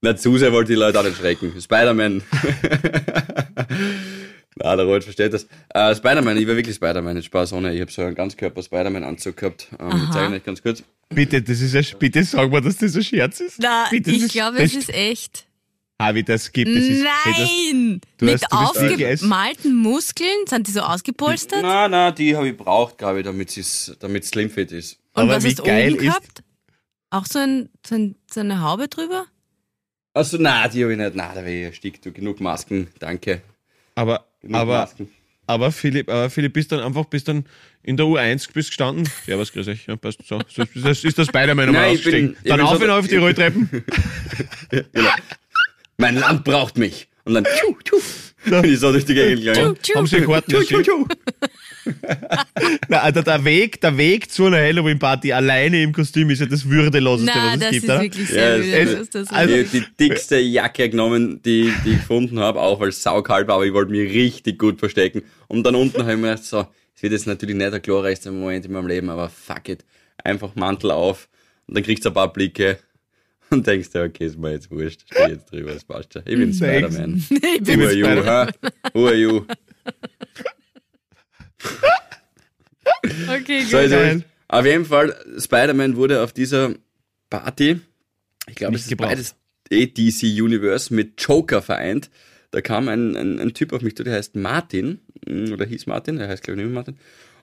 Speaker 4: Na, zu sehr wollte die Leute auch nicht schrecken. Spider-Man. Na, der Robert versteht das. Äh, Spider-Man, ich war wirklich Spider-Man, nicht Spaß ohne. Ich habe so einen Ganzkörper-Spider-Man-Anzug gehabt. Ähm, ich zeige euch ganz kurz.
Speaker 3: Bitte, das ist ein, bitte sag mal, dass das ein Scherz ist.
Speaker 2: Na,
Speaker 3: Bitte, das
Speaker 2: ich glaube, es ist echt.
Speaker 3: Harvey, das gibt es. ist- hey, das-
Speaker 2: Nein!
Speaker 3: du
Speaker 2: Mit
Speaker 3: hast-
Speaker 2: aufgemalten Muskeln? Sind die so ausgepolstert?
Speaker 4: Na, na, die habe ich braucht, glaube ich, damit es damit Slim Fit ist.
Speaker 2: Und
Speaker 3: aber
Speaker 2: was
Speaker 3: wie
Speaker 2: hast du
Speaker 3: geil
Speaker 2: oben
Speaker 3: ist-
Speaker 2: gehabt? Auch so, ein, so, ein, so eine Haube drüber?
Speaker 4: Also, na, die habe ich nicht. Na, da wäre ich erstickt. Du, genug Masken, danke.
Speaker 3: Aber,
Speaker 4: Genug
Speaker 3: aber,
Speaker 4: Masken.
Speaker 3: aber Philipp, aber Philipp, bist dann einfach, bist dann in der U1 bist gestanden. Ja, was grüß euch. Ja, passt so. so ist das, ist das
Speaker 4: Nein, ich bin-
Speaker 3: ausgestiegen.
Speaker 4: ich
Speaker 3: Dann auf und auf die Rolltreppen.
Speaker 4: Genau. Mein Land braucht mich. Und dann, tschu, tschu. Bin ich so durch die Gegend gegangen.
Speaker 2: Tschu, tschu.
Speaker 3: Haben sie Karten
Speaker 4: Tschu, tschu, tschu.
Speaker 3: Na, also der Weg, der Weg zu einer Halloween-Party alleine im Kostüm ist ja das Würdeloseste,
Speaker 2: Na,
Speaker 3: was es
Speaker 2: das
Speaker 3: gibt,
Speaker 2: ist
Speaker 3: oder?
Speaker 2: wirklich
Speaker 4: Ja,
Speaker 2: sehr müde.
Speaker 3: es-
Speaker 2: das so
Speaker 3: also-
Speaker 4: Ich hab die dickste Jacke genommen, die, die ich gefunden habe, auch als saukalb, aber ich wollte mich richtig gut verstecken. Und dann unten habe ich mir gedacht, so, es wird jetzt natürlich nicht der glorreichste Moment in meinem Leben, aber fuck it. Einfach Mantel auf und dann kriegst du ein paar Blicke und denkst dir, okay, ist mir jetzt wurscht, steh jetzt drüber, das passt schon. Ich bin Spider-Man.
Speaker 2: ich
Speaker 4: Who
Speaker 2: bin
Speaker 4: are you, huh? Who are you?
Speaker 2: Okay,
Speaker 4: So,
Speaker 2: gut.
Speaker 4: also, auf jeden Fall, Spider-Man wurde auf dieser Party, ich glaube, es ist
Speaker 3: gebraucht.
Speaker 4: beides DC Universe mit Joker vereint. Da kam ein, ein, ein Typ auf mich zu, der heißt Martin, mm, oder hieß Martin, der heißt glaube ich nicht mehr Martin.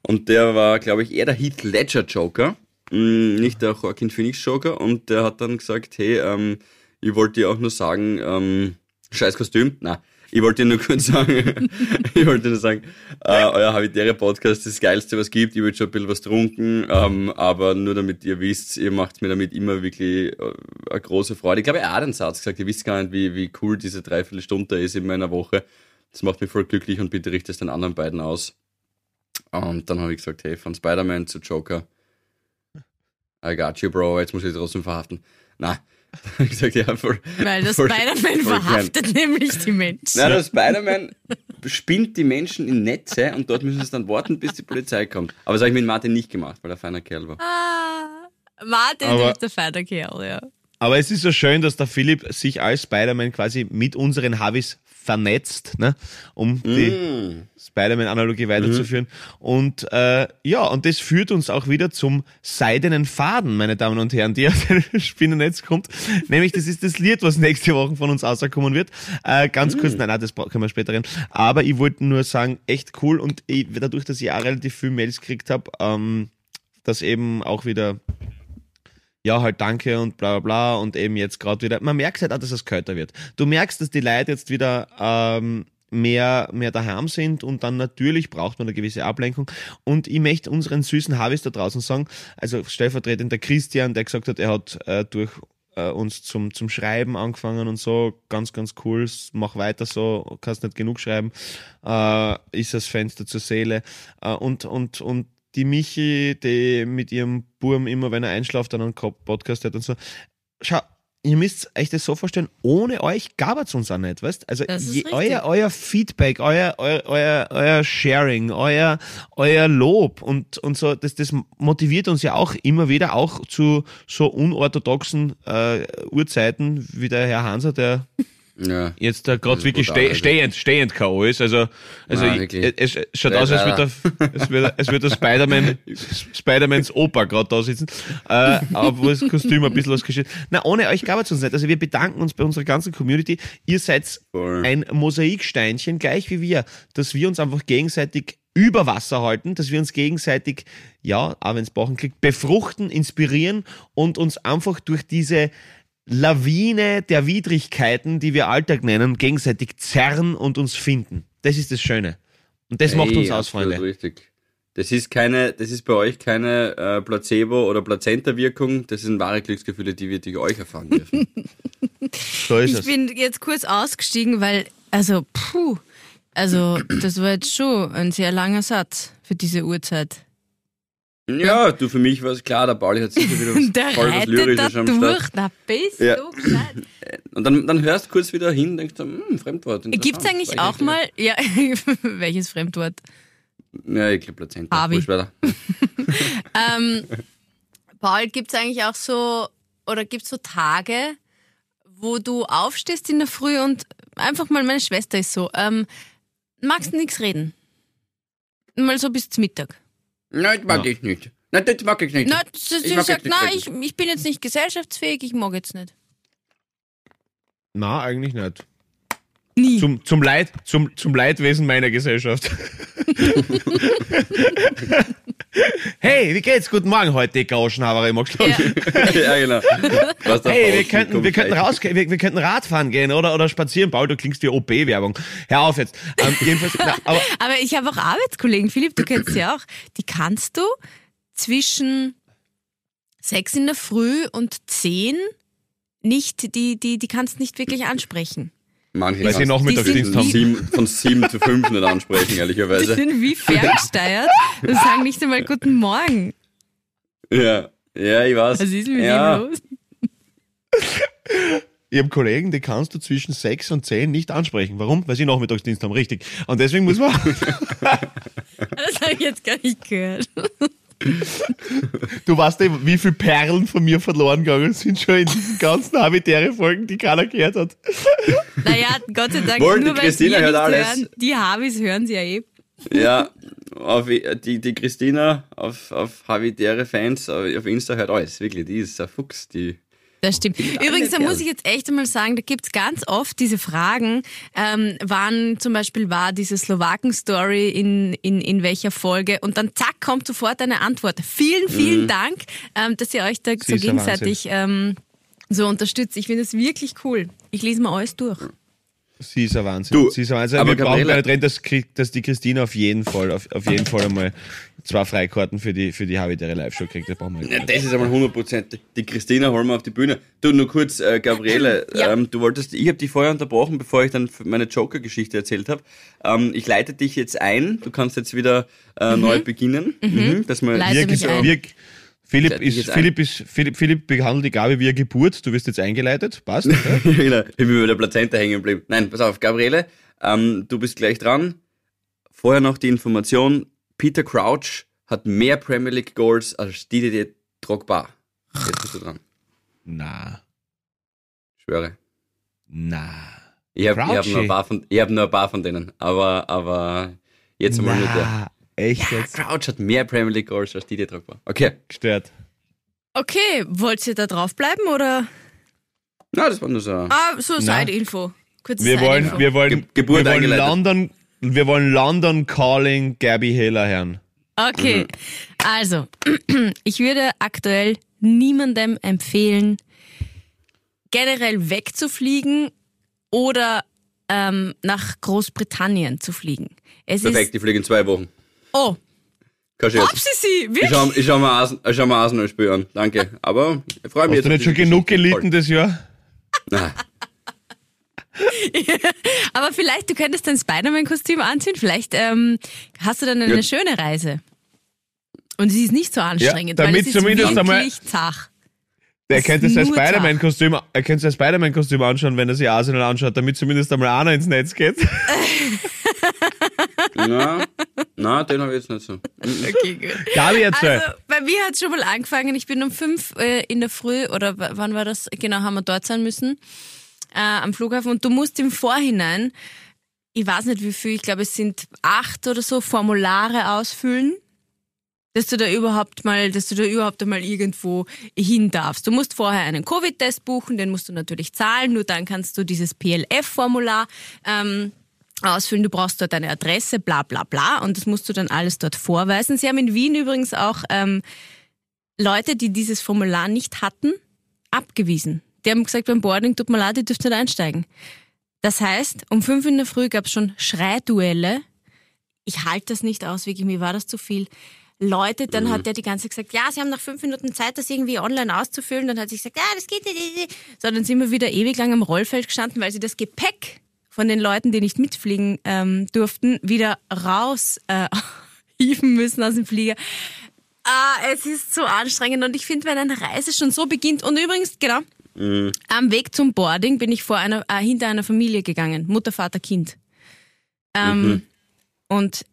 Speaker 4: Und der war, glaube ich, eher der Heath Ledger Joker, nicht der Joaquin Phoenix Joker. Und der hat dann gesagt, hey, ähm, ich wollte dir auch nur sagen, ähm, scheiß Kostüm, na, ich wollte dir nur kurz sagen, ich wollte nur sagen, äh, euer habitäre Podcast ist das Geilste, was es gibt. Ich würde schon ein bisschen was trunken, ähm, aber nur damit ihr wisst, ihr macht mir damit immer wirklich äh, eine große Freude. Ich glaube, er hat einen Satz gesagt, ihr wisst gar nicht, wie, wie cool diese Dreiviertelstunde ist in meiner Woche. Das macht mich voll glücklich und bitte richtet es den anderen beiden aus. Und dann habe ich gesagt, hey, von Spider-Man zu Joker. I got you, Bro, jetzt muss ich trotzdem verhaften. Na, ich gesagt, ja, voll.
Speaker 2: Weil das
Speaker 4: voll-
Speaker 2: Spider-Man verhaftet nämlich die Menschen.
Speaker 4: Na, der Spider-Man spinnt die Menschen in Netze und dort müssen sie dann warten, bis die Polizei kommt. Aber das habe ich mit Martin nicht gemacht, weil er ein feiner Kerl war.
Speaker 2: Ah, Martin,
Speaker 3: Aber-
Speaker 2: bist der feine Kerl, ja.
Speaker 3: Aber es ist so schön, dass der Philipp sich als Spider-Man quasi mit unseren Havis vernetzt, ne? um die
Speaker 4: Mm.
Speaker 3: Spider-Man-Analogie weiterzuführen. Und äh, ja, und das führt uns auch wieder zum seidenen Faden, meine Damen und Herren, die aus dem Spinnennetz kommt. Nämlich, das ist das Lied, was nächste Woche von uns rauskommen wird. Äh, ganz kurz, nein, nein, das können wir später reden. Aber ich wollte nur sagen, echt cool und ich, dadurch, dass ich auch relativ viel Mails gekriegt habe, ähm, dass eben auch wieder ja, halt danke und bla bla bla und eben jetzt gerade wieder. Man merkt halt auch, dass es kälter wird. Du merkst, dass die Leute jetzt wieder ähm, mehr, mehr daheim sind und dann natürlich braucht man eine gewisse Ablenkung. Und ich möchte unseren süßen Harvis da draußen sagen, also stellvertretend der Christian, der gesagt hat, er hat äh, durch äh, uns zum, zum Schreiben angefangen und so, ganz, ganz cool, mach weiter so, kannst nicht genug schreiben, äh, ist das Fenster zur Seele. Äh, und, und, und die Michi, die mit ihrem Burm immer, wenn er einschlaft, dann einen Podcast hat und so. Schau, ihr müsst euch das so vorstellen, ohne euch gab es uns auch nicht, weißt? Also je, euer, euer Feedback, euer, euer, euer, euer Sharing, euer, euer Lob und, und so, das, das motiviert uns ja auch immer wieder, auch zu so unorthodoxen äh, Uhrzeiten, wie der Herr Hanser, der
Speaker 4: Ja.
Speaker 3: jetzt da gerade wirklich
Speaker 4: brutal,
Speaker 3: ste
Speaker 4: also.
Speaker 3: stehend, stehend K.O. ist. Also, also
Speaker 4: Nein,
Speaker 3: ich, es, es schaut aus, als würde der, es würde, es würde der Spider-Man, Spider-Mans Opa gerade da sitzen, äh, aber wo das Kostüm ein bisschen ausgeschnitten Na, ohne euch gab es uns nicht. Also wir bedanken uns bei unserer ganzen Community. Ihr seid
Speaker 4: Voll.
Speaker 3: ein Mosaiksteinchen, gleich wie wir, dass wir uns einfach gegenseitig über Wasser halten, dass wir uns gegenseitig, ja, auch wenn es Bachen kriegt, befruchten, inspirieren und uns einfach durch diese Lawine der Widrigkeiten, die wir Alltag nennen, gegenseitig zerren und uns finden. Das ist das Schöne. Und das macht
Speaker 4: Ey,
Speaker 3: uns aus, Freunde.
Speaker 4: Richtig. Das ist keine, das ist bei euch keine äh, Placebo- oder Plazenta-Wirkung. Das sind wahre Glücksgefühle, die wir durch euch erfahren dürfen.
Speaker 3: So ist
Speaker 2: Ich
Speaker 3: es.
Speaker 2: bin jetzt kurz ausgestiegen, weil, also, puh, also, das war jetzt schon ein sehr langer Satz für diese Uhrzeit.
Speaker 4: Ja, du, für mich war es klar, der Pauli hat sicher wieder was, voll was
Speaker 2: da
Speaker 4: Lyrisches am Start.
Speaker 2: durch, na bist
Speaker 4: Ja.
Speaker 2: du gescheit.
Speaker 4: Und dann, dann hörst du kurz wieder hin, denkst du, hm, Fremdwort. interessant.
Speaker 2: Gibt's eigentlich
Speaker 4: War
Speaker 2: auch mal, ja, welches Fremdwort?
Speaker 4: Ja, ich glaube Plazenta. Wurscht, weiter.
Speaker 2: Ähm, Paul, gibt's eigentlich auch so, oder gibt's so Tage, wo du aufstehst in der Früh und einfach mal, meine Schwester ist so, ähm, magst nichts reden? Mal so bis zum Mittag.
Speaker 4: Nein, das mag ich nicht. Nein, das mag ich nicht.
Speaker 2: Na, sie,
Speaker 4: Ich
Speaker 2: sie sagt,
Speaker 4: reden.
Speaker 2: ich, ich bin jetzt nicht gesellschaftsfähig, ich mag jetzt nicht.
Speaker 3: Na, eigentlich nicht.
Speaker 2: Nie.
Speaker 3: Zum, zum, Leid, zum, zum Leidwesen meiner Gesellschaft. hey, wie geht's? Guten Morgen heute, die Gauschenhaber im
Speaker 2: ja.
Speaker 4: ja, genau.
Speaker 3: Hey, wir könnten, wir könnten rausgehen, wir, wir könnten Radfahren gehen oder, oder spazieren. Paul, du klingst wie OP-Werbung. Hör auf jetzt. Ähm, na, aber
Speaker 2: Aber ich habe auch Arbeitskollegen, Philipp, du kennst sie auch, die kannst du zwischen sechs in der Früh und zehn nicht, die, die, die kannst nicht wirklich ansprechen.
Speaker 4: Manche
Speaker 3: Weil sie Nachmittagsdienst
Speaker 4: von
Speaker 2: haben.
Speaker 4: sieben, von sieben zu fünf nicht ansprechen,
Speaker 2: Die
Speaker 4: ehrlicherweise.
Speaker 2: sind wie ferngesteuert und sagen nicht einmal Guten Morgen.
Speaker 4: Ja, ja, ich weiß.
Speaker 2: Was ist mit
Speaker 4: ja.
Speaker 2: los?
Speaker 3: ich habe Kollegen, die kannst du zwischen sechs und zehn nicht ansprechen. Warum? Weil sie Nachmittagsdienst haben, richtig. Und deswegen muss man,
Speaker 2: Das habe ich jetzt gar nicht gehört.
Speaker 3: Du weißt ja, wie viele Perlen von mir verloren gegangen sind schon in diesen ganzen Habitäre-Folgen, die keiner gehört hat.
Speaker 2: Naja, Gott sei Dank,
Speaker 4: Wohl, die
Speaker 2: nur weil
Speaker 4: hört
Speaker 2: nicht
Speaker 4: alles.
Speaker 2: hören. Die Habis hören sie ja eh.
Speaker 4: Ja, auf, die, die Christina auf, auf Habitäre Fans auf auf Insta hört alles, wirklich. Die ist ein Fuchs, die.
Speaker 2: Das stimmt. Übrigens, da muss ich jetzt echt einmal sagen, da gibt's ganz oft diese Fragen, ähm, wann zum Beispiel war diese Slowaken-Story in, in, in welcher Folge und dann zack, kommt sofort eine Antwort. Vielen, vielen Dank, ähm, dass ihr euch da so
Speaker 3: ist ja
Speaker 2: gegenseitig ähm, so unterstützt. Ich finde das wirklich cool. Ich lese mal alles durch.
Speaker 3: Sie ist ein Wahnsinn.
Speaker 4: Du,
Speaker 3: Sie ist ein Wahnsinn.
Speaker 4: aber
Speaker 3: wir brauchen
Speaker 4: Gabriele-
Speaker 3: keine drin, dass, dass die Christina auf jeden Fall, auf, auf jeden Fall einmal zwei Freikarten für die, für die Habitäre Live-Show kriegt. Das brauchen wir
Speaker 4: Ja, das ist einmal 100%. Die Christina holen wir auf die Bühne. Du, nur kurz, äh, Gabriele,
Speaker 2: Ja.
Speaker 4: ähm, du wolltest, ich habe dich vorher unterbrochen, bevor ich dann meine Joker-Geschichte erzählt habe. Ähm, ich leite dich jetzt ein. Du kannst jetzt wieder äh, neu beginnen. Mhm. Dass wir,
Speaker 2: Leite
Speaker 3: Wir, Philipp ist. Philipp ist, Philipp, Philipp behandelt die Gabi wie eine Geburt. Du wirst jetzt eingeleitet. Passt?
Speaker 4: Genau, ich bin bei der Plazenta hängen geblieben. Nein, pass auf, Gabriele, ähm, du bist gleich dran. Vorher noch die Information, Peter Crouch hat mehr Premier League Goals als Didier Drogba. Jetzt bist du dran.
Speaker 3: Na,
Speaker 4: Schwöre.
Speaker 3: na.
Speaker 4: Ich habe hab nur, ein paar von- ich hab nur ein paar von denen. Aber, aber jetzt einmal nur der.
Speaker 3: Echt jetzt?
Speaker 4: Crouch hat mehr Premier League Goals als Didier Drogba. Okay.
Speaker 3: Gestört.
Speaker 2: Okay, wollt ihr da draufbleiben oder?
Speaker 4: Na, das war nur so.
Speaker 2: Ah, so. Side-Info.
Speaker 3: Wir wollen, wir wollen,
Speaker 4: Ge- Geburt
Speaker 3: wir wollen. London, wir wollen London Calling Gabby Hiller hören.
Speaker 2: Okay, also, ich würde aktuell niemandem empfehlen, generell wegzufliegen oder ähm, nach Großbritannien zu fliegen. Es
Speaker 4: Perfekt,
Speaker 2: ist.
Speaker 4: ich fliege in zwei Wochen.
Speaker 2: Oh,
Speaker 4: Scherz.
Speaker 2: hab sie sie!
Speaker 4: Ich
Speaker 2: Wirklich?
Speaker 4: schau, ich schau ich schau mir Arsenal-Spiel an. Danke. Aber ich freue mich
Speaker 3: Hast du nicht
Speaker 4: jetzt.
Speaker 3: schon genug gelitten das Jahr?
Speaker 4: Nein.
Speaker 2: Aber vielleicht, du könntest dein Spider-Man-Kostüm anziehen. Vielleicht ähm, hast du dann eine
Speaker 4: Ja.
Speaker 2: schöne Reise. Und sie ist nicht so anstrengend, weil
Speaker 3: damit zumindest einmal-
Speaker 2: zach.
Speaker 3: Er
Speaker 2: Das
Speaker 3: könnte sein Spider-Man-Kostüm, er Spider-Man-Kostüm anschauen, wenn er sich Arsenal anschaut, damit zumindest einmal einer ins Netz geht.
Speaker 4: Na, na, den habe ich jetzt nicht so.
Speaker 2: Okay, gut.
Speaker 3: Gabi, erzähl.
Speaker 2: Also, bei mir hat es schon mal angefangen. Ich bin um fünf äh, in der Früh, oder wann war das? Genau, haben wir dort sein müssen, äh, am Flughafen. Und du musst im Vorhinein, ich weiß nicht wie viel, ich glaube, es sind acht oder so Formulare ausfüllen, dass du da überhaupt mal, dass du da überhaupt einmal irgendwo hin darfst. Du musst vorher einen Covid-Test buchen, den musst du natürlich zahlen, nur dann kannst du dieses PLF-Formular ähm, ausfüllen. Du brauchst dort eine Adresse, bla bla bla, und das musst du dann alles dort vorweisen. Sie haben in Wien übrigens auch ähm, Leute, die dieses Formular nicht hatten, abgewiesen. Die haben gesagt, beim Boarding, tut mir leid, ihr dürft nicht einsteigen. Das heißt, um fünf in der Früh gab es schon Schreiduelle ich halte das nicht aus, wirklich, mir war das zu viel. Leute, dann hat der die ganze Zeit gesagt, ja, sie haben nach fünf Minuten Zeit, das irgendwie online auszufüllen. Dann hat sie gesagt, ja, das geht nicht. So, dann sind wir wieder ewig lang am Rollfeld gestanden, weil sie das Gepäck von den Leuten, die nicht mitfliegen ähm, durften, wieder raus äh, hieven müssen aus dem Flieger. Ah, es ist so anstrengend und ich finde, wenn eine Reise schon so beginnt und übrigens, genau, am Weg zum Boarding bin ich vor einer, äh, hinter einer Familie gegangen, Mutter, Vater, Kind. Ähm, Und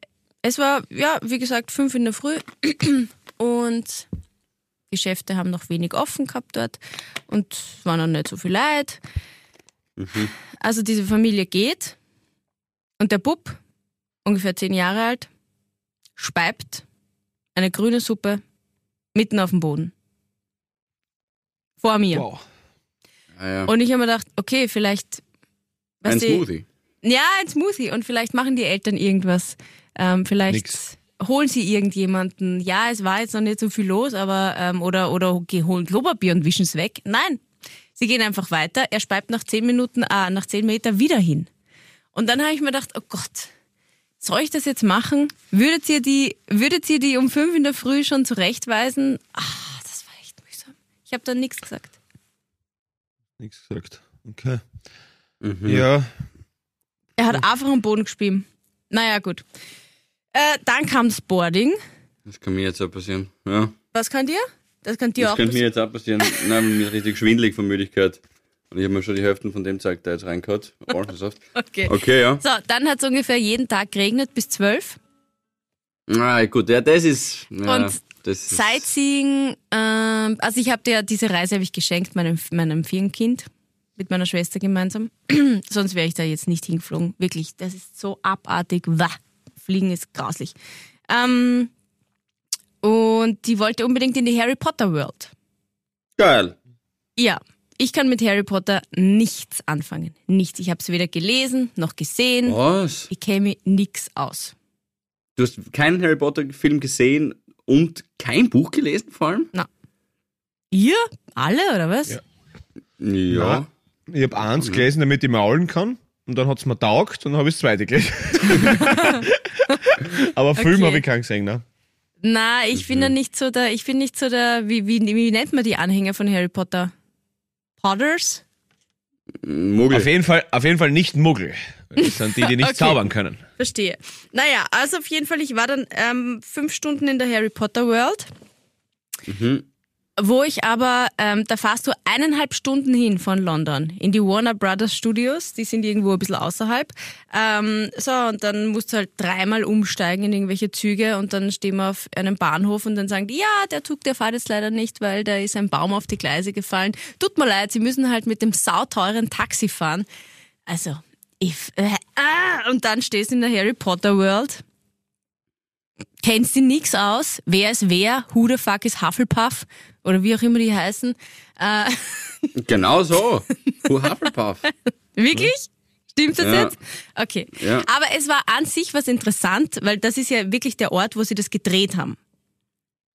Speaker 2: es war, ja, wie gesagt, fünf in der Früh und Geschäfte haben noch wenig offen gehabt dort und es war noch nicht so viel Leid. Also diese Familie geht und der Bub, ungefähr zehn Jahre alt, speibt eine grüne Suppe mitten auf dem Boden. Vor mir.
Speaker 3: Wow.
Speaker 4: Ah, ja.
Speaker 2: Und ich habe mir gedacht, okay, vielleicht.
Speaker 4: Ein
Speaker 2: du,
Speaker 4: Smoothie.
Speaker 2: Ja, ein Smoothie. Und vielleicht machen die Eltern irgendwas. Ähm, vielleicht
Speaker 3: Nix.
Speaker 2: holen sie irgendjemanden. Ja, es war jetzt noch nicht so viel los, aber ähm, oder oder holen Klopapier und wischen es weg. Nein, sie gehen einfach weiter. Er speibt nach zehn Minuten, ah, nach zehn Meter wieder hin. Und dann habe ich mir gedacht, oh Gott, soll ich das jetzt machen? Würdet ihr die, würdet ihr die um fünf in der Früh schon zurechtweisen? Ah, das war echt mühsam. Ich habe dann nichts gesagt.
Speaker 3: Nichts gesagt. Okay.
Speaker 4: Mhm.
Speaker 3: Ja.
Speaker 2: Er hat einfach am Boden gespielt. Naja, gut. Äh, dann kam das Boarding.
Speaker 4: Das kann mir jetzt auch passieren. Ja.
Speaker 2: Was kann dir? Das kann dir
Speaker 4: Das
Speaker 2: auch
Speaker 4: könnte mir jetzt auch passieren. Nein, mir ist richtig schwindelig von Müdigkeit. Und ich habe mir schon die Hälfte von dem Zeug da jetzt reingehauen. Orangensaft.
Speaker 2: Okay.
Speaker 4: Okay, ja.
Speaker 2: So, dann hat es ungefähr jeden Tag geregnet bis zwölf.
Speaker 4: Ah, gut, ja, das ist. Ja,
Speaker 2: Und
Speaker 4: das ist,
Speaker 2: Sightseeing, ähm, also ich habe dir diese Reise habe ich geschenkt meinem, meinem Kind mit meiner Schwester gemeinsam. Sonst wäre ich da jetzt nicht hingeflogen. Wirklich, das ist so abartig. Wah. Fliegen ist grauslich. Ähm, und die wollte unbedingt in die Harry Potter World.
Speaker 4: Geil.
Speaker 2: Ja, ich kann mit Harry Potter nichts anfangen. Nichts. Ich habe es weder gelesen noch gesehen.
Speaker 4: Was?
Speaker 2: Ich käme nix aus.
Speaker 4: Du hast keinen Harry Potter Film gesehen und kein Buch gelesen vor allem?
Speaker 2: Ihr? Alle oder was?
Speaker 3: Ja.
Speaker 4: Ja.
Speaker 3: Ich habe eins gelesen, damit ich maulen kann. Und dann hat es mir taugt und dann habe ich das zweite gelesen. Aber Film
Speaker 2: Okay.
Speaker 3: habe ich keinen gesehen, ne?
Speaker 2: Na, ich bin da nicht so der, ich bin nicht so der, wie, wie, wie nennt man die Anhänger von Harry Potter? Potters?
Speaker 4: Muggel.
Speaker 3: Auf jeden Fall, auf jeden Fall nicht Muggel. Das sind die, die nicht
Speaker 2: Okay.
Speaker 3: zaubern können.
Speaker 2: Verstehe. Naja, also auf jeden Fall, ich war dann ähm, fünf Stunden in der Harry Potter World,
Speaker 4: Mhm.
Speaker 2: Wo ich aber, ähm, da fahrst du eineinhalb Stunden hin von London in die Warner Brothers Studios, die sind irgendwo ein bisschen außerhalb. Ähm, so, und dann musst du halt dreimal umsteigen in irgendwelche Züge und dann stehen wir auf einem Bahnhof und dann sagen die, ja, der Zug, der fährt jetzt leider nicht, weil da ist ein Baum auf die Gleise gefallen. Tut mir leid, sie müssen halt mit dem sauteuren Taxi fahren. Also, if, äh, ah, und dann stehst du in der Harry Potter World kennst dir nix aus, wer ist wer, who the fuck ist Hufflepuff oder wie auch immer die heißen. Äh,
Speaker 4: Genau so. Who Hufflepuff.
Speaker 2: wirklich? Stimmt das
Speaker 4: Ja.
Speaker 2: jetzt? Okay.
Speaker 4: Ja.
Speaker 2: Aber es war an sich was interessant, weil das ist ja wirklich der Ort, wo sie das gedreht haben.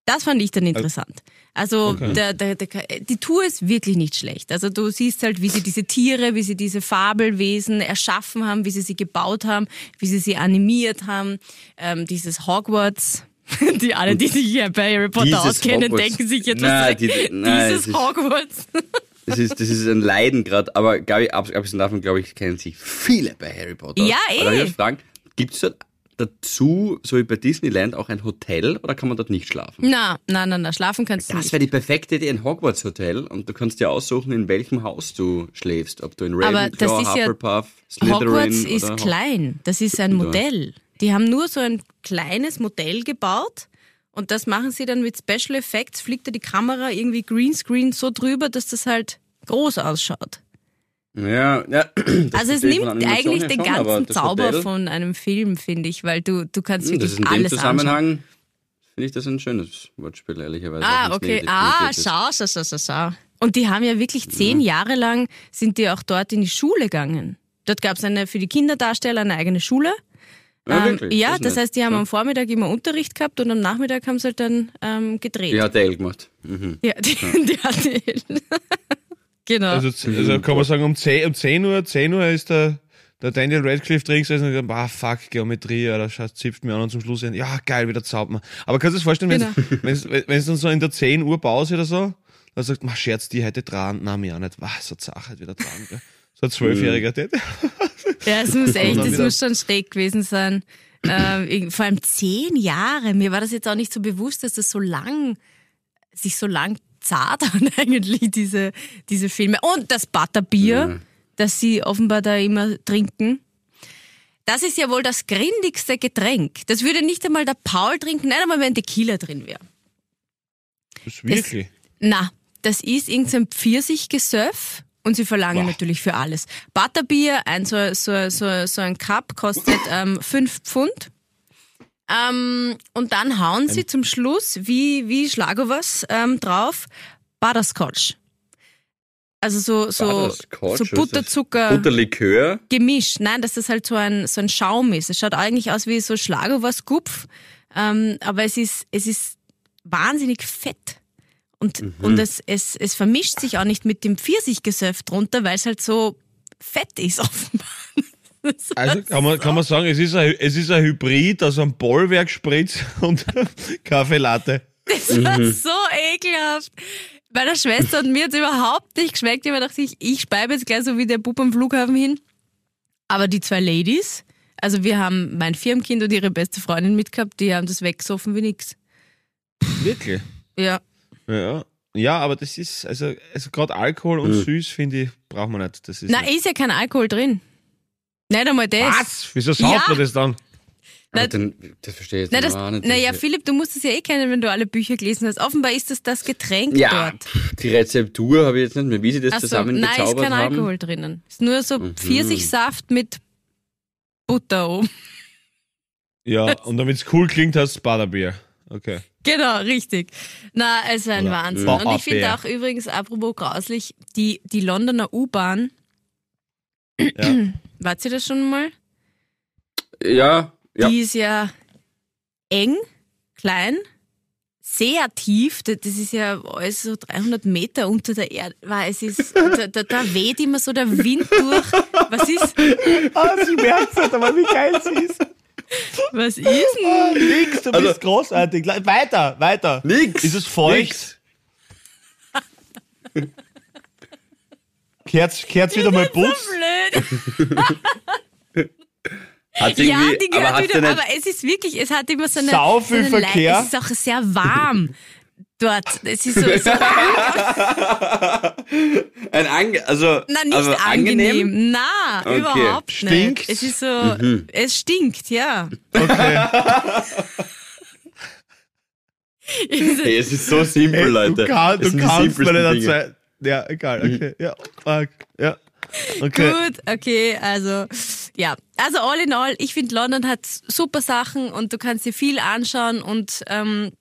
Speaker 2: Das fand ich dann interessant. Also
Speaker 3: Okay.
Speaker 2: der, der, der, die Tour ist wirklich nicht schlecht. Also du siehst halt, wie sie diese Tiere, wie sie diese Fabelwesen erschaffen haben, wie sie sie gebaut haben, wie sie sie animiert haben. Ähm, dieses Hogwarts. Die alle, die sich hier bei Harry Potter
Speaker 4: Dieses
Speaker 2: auskennen,
Speaker 4: Hogwarts.
Speaker 2: denken sich jetzt,
Speaker 4: Nein, die- nein,
Speaker 2: dieses Hogwarts.
Speaker 4: Das ist, das ist ein Leiden gerade, aber Gabi, ab- abgesehen davon, glaube ich, kennen sich viele bei Harry Potter.
Speaker 2: Ja,
Speaker 4: Aber
Speaker 2: eh.
Speaker 4: ich euch fragen, gibt es dort dazu, so wie bei Disneyland, auch ein Hotel oder kann man dort nicht schlafen?
Speaker 2: Na, na, na, na, schlafen kannst du
Speaker 4: Das
Speaker 2: nicht.
Speaker 4: wäre die perfekte Idee, ein Hogwarts-Hotel und du kannst dir aussuchen, in welchem Haus du schläfst. Ob du in
Speaker 2: Aber
Speaker 4: Ravenclaw,
Speaker 2: das ist ja-
Speaker 4: Hufflepuff, Slytherin
Speaker 2: Hogwarts
Speaker 4: oder
Speaker 2: ist
Speaker 4: Ho-
Speaker 2: klein. Das ist ein Modell. Die haben nur so ein kleines Modell gebaut und das machen sie dann mit Special Effects, fliegt da die Kamera irgendwie Greenscreen so drüber, dass das halt groß ausschaut.
Speaker 4: Ja, ja. das
Speaker 2: also es nimmt eigentlich den
Speaker 4: schon, aber
Speaker 2: ganzen
Speaker 4: das
Speaker 2: Zauber von einem Film, finde ich, weil du, du kannst
Speaker 4: Hm, Das
Speaker 2: wirklich
Speaker 4: ist in dem
Speaker 2: alles anschauen.
Speaker 4: Zusammenhang, finde ich das ein schönes Wortspiel, ehrlicherweise.
Speaker 2: Ah, okay. Ah, schau, schau, schau, schau, schau. Und die haben ja wirklich zehn Jahre lang, sind die auch dort in die Schule gegangen. Dort gab es eine, für die Kinderdarsteller eine eigene Schule.
Speaker 4: Ja,
Speaker 2: Ähm,
Speaker 4: wirklich?
Speaker 2: ja das
Speaker 4: nett.
Speaker 2: heißt, die haben
Speaker 4: Ja.
Speaker 2: am Vormittag immer Unterricht gehabt und am Nachmittag haben sie halt dann ähm, gedreht.
Speaker 4: Die hat der L gemacht. Mhm.
Speaker 2: Ja, die, die hat die. Genau.
Speaker 3: Also, also kann man sagen, um 10, um 10 Uhr, 10 Uhr ist der, der Daniel Radcliffe drin gesessen und gesagt, ah, fuck, Geometrie, oder schaut, zipft mir an und zum Schluss, ja, geil, wieder zaubern. Aber kannst du dir das vorstellen, wenn
Speaker 2: Genau.
Speaker 3: wenn es dann so in der 10 Uhr Pause oder so, dann sagt man, Scherz, die heute dran, na, mir auch nicht, was, so zach halt wieder dran, gell. So ein Zwölfjähriger, der,
Speaker 2: Ja, es muss echt, es muss schon schräg gewesen sein. Äh, vor allem zehn Jahre. Mir war das jetzt auch nicht so bewusst, dass das so lang, sich so lang zart an eigentlich, diese, diese Filme. Und das Butterbier, das sie offenbar da immer trinken. Das ist ja wohl das grindigste Getränk. Das würde nicht einmal der Paul trinken, nicht einmal wenn Tequila drin wäre.
Speaker 3: das ist wirklich.
Speaker 2: Na, das ist irgendein Pfirsichgesöff und sie verlangen
Speaker 3: Boah.
Speaker 2: natürlich für alles. Butterbier, ein so, so, so, so ein Cup kostet ähm, 5 Pfund. Ähm, und dann hauen sie zum Schluss, wie, wie Schlagovers, ähm, drauf, Butterscotch. Also so, so, so
Speaker 4: das?
Speaker 2: Butterzucker.
Speaker 4: Butterlikör.
Speaker 2: Gemisch. Nein, dass das halt so ein, so ein Schaum ist. Es schaut eigentlich aus wie so Schlagerwas-Gupf, ähm, aber es ist, es ist wahnsinnig fett. Und,
Speaker 3: Mhm.
Speaker 2: und es, es, es vermischt sich auch nicht mit dem Pfirsichgesöff drunter, weil es halt so fett ist offenbar.
Speaker 3: Also kann man, kann man sagen, es ist ein, es ist ein Hybrid aus einem Bollwerkspritz und Kaffeelatte.
Speaker 2: Das war so ekelhaft. Meiner Schwester und mir hat es überhaupt nicht geschmeckt. Ich habe mir gedacht, ich, ich speibe jetzt gleich so wie der Bub am Flughafen hin. Aber die zwei Ladies, also wir haben mein Firmenkind und ihre beste Freundin mitgehabt, die haben das weggesoffen wie nix.
Speaker 3: Wirklich?
Speaker 2: Ja.
Speaker 3: Ja. Ja, aber das ist, also, also gerade Alkohol und süß, finde ich, braucht man nicht. Das ist
Speaker 2: Na,
Speaker 3: nicht.
Speaker 2: ist ja kein Alkohol drin. Nicht einmal das.
Speaker 3: Was? Wieso sauft
Speaker 2: Ja.
Speaker 3: man das dann?
Speaker 2: Na-
Speaker 4: dann, das verstehe ich
Speaker 2: Na,
Speaker 4: jetzt
Speaker 2: das,
Speaker 4: nicht.
Speaker 2: naja, Philipp, du musst es ja eh kennen, wenn du alle Bücher gelesen hast. Offenbar ist das das Getränk
Speaker 4: ja,
Speaker 2: dort.
Speaker 4: die Rezeptur habe ich jetzt nicht mehr, wie sie das
Speaker 2: Ach so,
Speaker 4: zusammen
Speaker 2: nein, ist kein
Speaker 4: haben.
Speaker 2: Alkohol drinnen. Ist nur so
Speaker 4: Mhm.
Speaker 2: Pfirsichsaft mit Butter oben.
Speaker 3: Ja, und damit es cool klingt, hast du Butterbier. Okay.
Speaker 2: Genau, richtig. Na, es war ein
Speaker 3: Oder
Speaker 2: Wahnsinn. Und ich finde auch übrigens, apropos grauslich, die, die Londoner U-Bahn,
Speaker 3: Ja.
Speaker 2: wart ihr das schon mal?
Speaker 4: Ja, ja.
Speaker 2: Die ist ja eng, klein, sehr tief. Das ist ja alles so 300 Meter unter der Erde. Es ist, da, da, da weht immer so der Wind durch. Was ist?
Speaker 3: Ah, sie merkt es aber wie geil sie ist.
Speaker 2: Was ist denn?
Speaker 3: Nix, du bist großartig. Le- Weiter, weiter.
Speaker 4: Nix.
Speaker 3: Ist es feucht?
Speaker 4: Nix.
Speaker 3: Kehrt's, kehrt's wieder mal putz?
Speaker 4: Hat's
Speaker 2: Ja, die
Speaker 4: aber
Speaker 2: gehört
Speaker 4: hat's
Speaker 2: wieder, aber es ist wirklich, es hat immer so eine.
Speaker 3: Sau
Speaker 2: so
Speaker 3: viel
Speaker 2: eine Lei-
Speaker 3: Verkehr.
Speaker 2: Es ist auch sehr warm dort. Es ist so, so
Speaker 4: ein Ange also,
Speaker 2: na, nicht
Speaker 4: also
Speaker 2: angenehm.
Speaker 4: angenehm.
Speaker 2: Na,
Speaker 4: Okay.
Speaker 2: überhaupt nicht. Es ist so, es stinkt, ja.
Speaker 3: Okay.
Speaker 4: Hey, es ist so simpel, Leute.
Speaker 3: Du, kann,
Speaker 4: Es
Speaker 3: du kannst meine. Zeit. Ja, egal, okay. Ja, fuck. Ja. Okay.
Speaker 2: Gut, okay, also ja. Also all in all, ich finde London hat super Sachen und du kannst dir viel anschauen und ähm,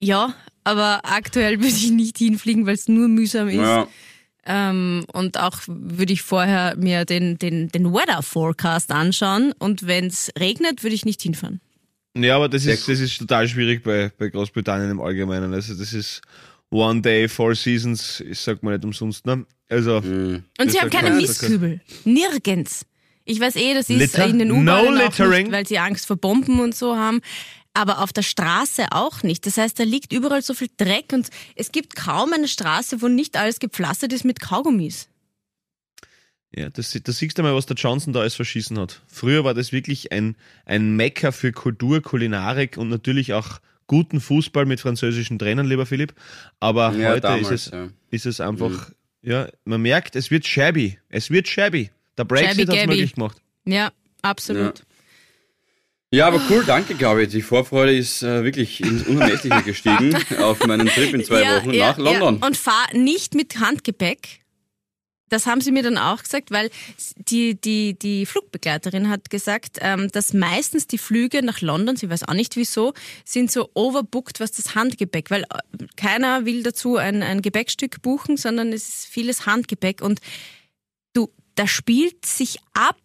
Speaker 2: ja, aber aktuell würde ich nicht hinfliegen, weil es nur mühsam ist.
Speaker 4: Ja.
Speaker 2: Ähm, und auch würde ich vorher mir den, den, den Weather Forecast anschauen und wenn es regnet, würde ich nicht hinfahren.
Speaker 3: Ja, aber das ist, das ist total schwierig bei, bei Großbritannien im Allgemeinen. Also das ist One Day, Four Seasons, ich sag mal nicht umsonst, ne? Also,
Speaker 2: Und
Speaker 3: Das
Speaker 2: sie haben
Speaker 3: ist
Speaker 2: keine. Mistkübel. Nirgends. Ich weiß eh, das ist
Speaker 3: Litter?
Speaker 2: in den
Speaker 3: No
Speaker 2: U-Bahnen auch
Speaker 3: littering?
Speaker 2: nicht, weil sie Angst vor Bomben und so haben. Aber auf der Straße auch nicht. Das heißt, da liegt überall so viel Dreck und es gibt kaum eine Straße, wo nicht alles gepflastert ist mit Kaugummis.
Speaker 3: ja, das, das siehst du mal, was der Johnson da alles verschissen hat. Früher war das wirklich ein, ein Mecker für Kultur, Kulinarik und natürlich auch guten Fußball mit französischen Trainern, lieber Philipp. Aber
Speaker 4: Ja,
Speaker 3: heute
Speaker 4: damals,
Speaker 3: ist, es,
Speaker 4: ja.
Speaker 3: ist es einfach, ja, man merkt, es wird shabby. Es wird shabby. Der Brexit hat es möglich gemacht.
Speaker 2: Ja, absolut.
Speaker 4: Ja, aber cool, danke, Gabi. Die Vorfreude ist äh, wirklich ins Unermessliche gestiegen auf meinen Trip in zwei Wochen nach London.
Speaker 2: Ja. Und fahr nicht mit Handgepäck. Das haben sie mir dann auch gesagt, weil die, die, die Flugbegleiterin hat gesagt, ähm, dass meistens die Flüge nach London, sie weiß auch nicht wieso, sind so overbooked, was das Handgepäck, weil äh, keiner will dazu ein, ein Gepäckstück buchen, sondern es ist vieles Handgepäck. Und du, da spielt sich ab,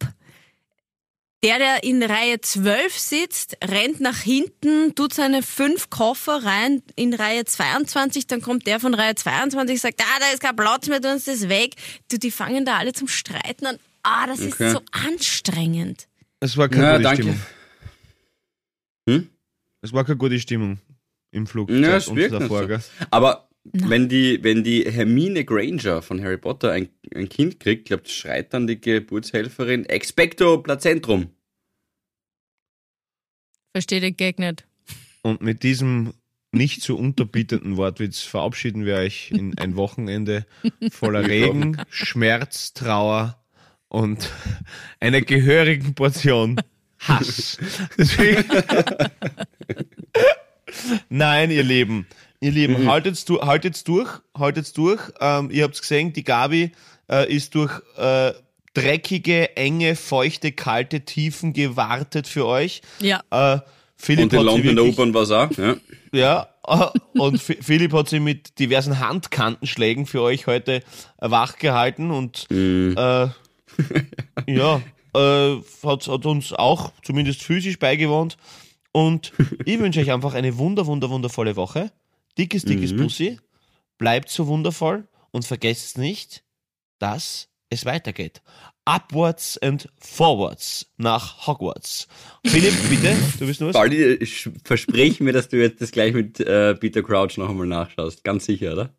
Speaker 2: der, der in Reihe 12 sitzt, rennt nach hinten, tut seine fünf Koffer rein in Reihe 22, dann kommt der von Reihe 22 sagt, ah, da ist kein Platz mehr, du uns das weg. Du, die fangen da alle zum Streiten an. Ah, das
Speaker 4: Okay.
Speaker 2: ist so anstrengend.
Speaker 3: Es war keine
Speaker 4: Ja,
Speaker 3: gute
Speaker 4: danke.
Speaker 3: Stimmung.
Speaker 4: Hm?
Speaker 3: Es war keine gute Stimmung im Flug.
Speaker 4: Ja, es wirkt
Speaker 3: davor, gell?
Speaker 4: Aber
Speaker 2: Na.
Speaker 4: wenn die, wenn die Hermine Granger von Harry Potter ein, ein Kind kriegt, glaubt, schreit dann die Geburtshelferin Expecto Placentrum.
Speaker 2: Verstehe den Gag nicht.
Speaker 3: Und mit diesem nicht zu unterbietenden Wortwitz verabschieden wir euch in ein Wochenende voller Regen, Schmerz, Trauer und einer gehörigen Portion Hass. Deswegen Nein, ihr Lieben, ihr Lieben, haltet's, du, haltet's durch, haltet's durch. Ähm, ihr habt's gesehen, die Gabi äh, ist durch äh, dreckige, enge, feuchte, kalte Tiefen gewartet für euch.
Speaker 2: Ja.
Speaker 3: Äh, Philipp
Speaker 4: Und in
Speaker 3: hat sie
Speaker 4: London
Speaker 3: wirklich-
Speaker 4: Opern war's auch. Ja.
Speaker 3: ja, äh, und F- Philipp hat sich mit diversen Handkantenschlägen für euch heute äh, wach gehalten und
Speaker 4: Mhm.
Speaker 3: äh, ja, äh, hat, hat uns auch zumindest physisch beigewohnt. Und ich wünsche euch einfach eine wunder, wunder, wundervolle Woche. Dickes, dickes
Speaker 4: Mhm.
Speaker 3: Bussi. Bleibt so wundervoll und vergesst nicht, dass es weitergeht. Upwards and forwards nach Hogwarts. Philipp, bitte, du bist nur was?
Speaker 4: Baldi, ich verspreche mir, dass du jetzt das gleich mit äh, Peter Crouch noch einmal nachschaust. Ganz sicher, oder?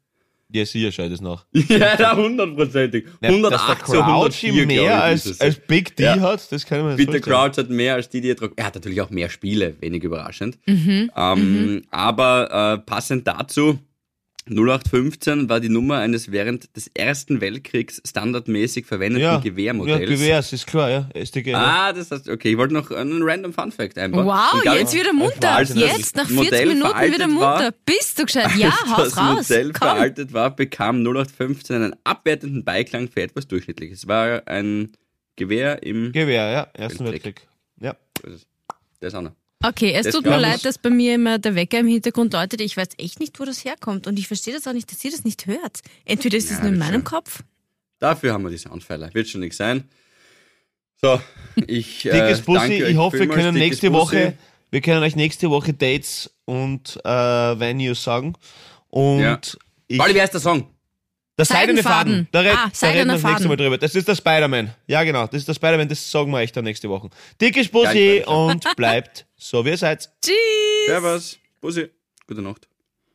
Speaker 3: Ja, sicher, schau das nach.
Speaker 4: Ja, da hundertprozentig.
Speaker 3: Ja,
Speaker 4: 108
Speaker 3: dass
Speaker 4: zu
Speaker 3: der Crouch
Speaker 4: 104,
Speaker 3: ihm
Speaker 4: glaub ich,
Speaker 3: mehr als, als Big D
Speaker 4: Ja.
Speaker 3: hat, das kann ich mir nicht
Speaker 4: Peter. Crouch hat mehr als die, die er druckt. Er hat natürlich auch mehr Spiele, wenig überraschend.
Speaker 2: Mhm.
Speaker 4: Ähm, Aber äh, passend dazu, 0815 war die Nummer eines während des Ersten Weltkriegs standardmäßig verwendeten
Speaker 3: Ja, ja,
Speaker 4: Gewehrmodells.
Speaker 3: Gewehrs, ist klar, ja. STG. ja.
Speaker 4: Ah, das heißt, okay, ich wollte noch einen random Fun Fact einbauen.
Speaker 2: Wow,
Speaker 4: gar
Speaker 2: jetzt wieder munter.
Speaker 4: Das
Speaker 2: Jetzt nach 40
Speaker 4: Modell
Speaker 2: Minuten wieder munter.
Speaker 4: war,
Speaker 2: Bist du gescheit? Ja,
Speaker 4: Als
Speaker 2: haus
Speaker 4: das
Speaker 2: raus.
Speaker 4: Modell
Speaker 2: Komm.
Speaker 4: veraltet war, bekam 0815 einen abwertenden Beiklang für etwas Durchschnittliches. Es war ein Gewehr im...
Speaker 3: Gewehr, ja. Ersten
Speaker 4: Weltkrieg.
Speaker 3: Weltkrieg. Ja.
Speaker 4: Der ist auch noch.
Speaker 2: Okay, es
Speaker 4: Das
Speaker 2: tut mir leid, dass bei mir immer der Wecker im Hintergrund läutet. Ich weiß echt nicht, wo das herkommt. Und ich verstehe das auch nicht, dass ihr das nicht hört. Entweder ist es
Speaker 4: Ja,
Speaker 2: nur in meinem
Speaker 4: schon.
Speaker 2: Kopf.
Speaker 4: Dafür haben wir die Soundpfeiler. Wird schon nichts sein. So, ich äh,
Speaker 3: Dickes Bussi,
Speaker 4: danke
Speaker 3: ich hoffe, wir können nächste
Speaker 4: Bussi.
Speaker 3: Woche, wir können euch nächste Woche Dates und äh, Venues sagen. Und
Speaker 4: Ja.
Speaker 3: ich,
Speaker 4: Wally, wie heißt der Song?
Speaker 3: Der seidene
Speaker 2: Seidenfaden.
Speaker 3: Faden. Da, red,
Speaker 2: Ah,
Speaker 3: da reden wir das nächste. Mal drüber. Das ist der Spider-Man. Ja, genau. Das ist der Spider-Man, das sagen wir euch dann nächste Woche. Dickes Bussi
Speaker 4: Freunde.
Speaker 3: und bleibt so, wie ihr seid.
Speaker 2: Tschüss.
Speaker 4: Servus. Bussi. Gute Nacht.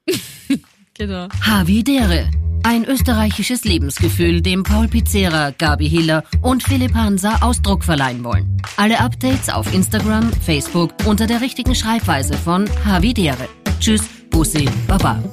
Speaker 2: Genau.
Speaker 1: Havidere. Ein österreichisches Lebensgefühl, dem Paul Pizzera, Gabi Hiller und Philipp Hansa Ausdruck verleihen wollen. Alle Updates auf Instagram, Facebook unter der richtigen Schreibweise von Havidere. Tschüss, Bussi, Baba.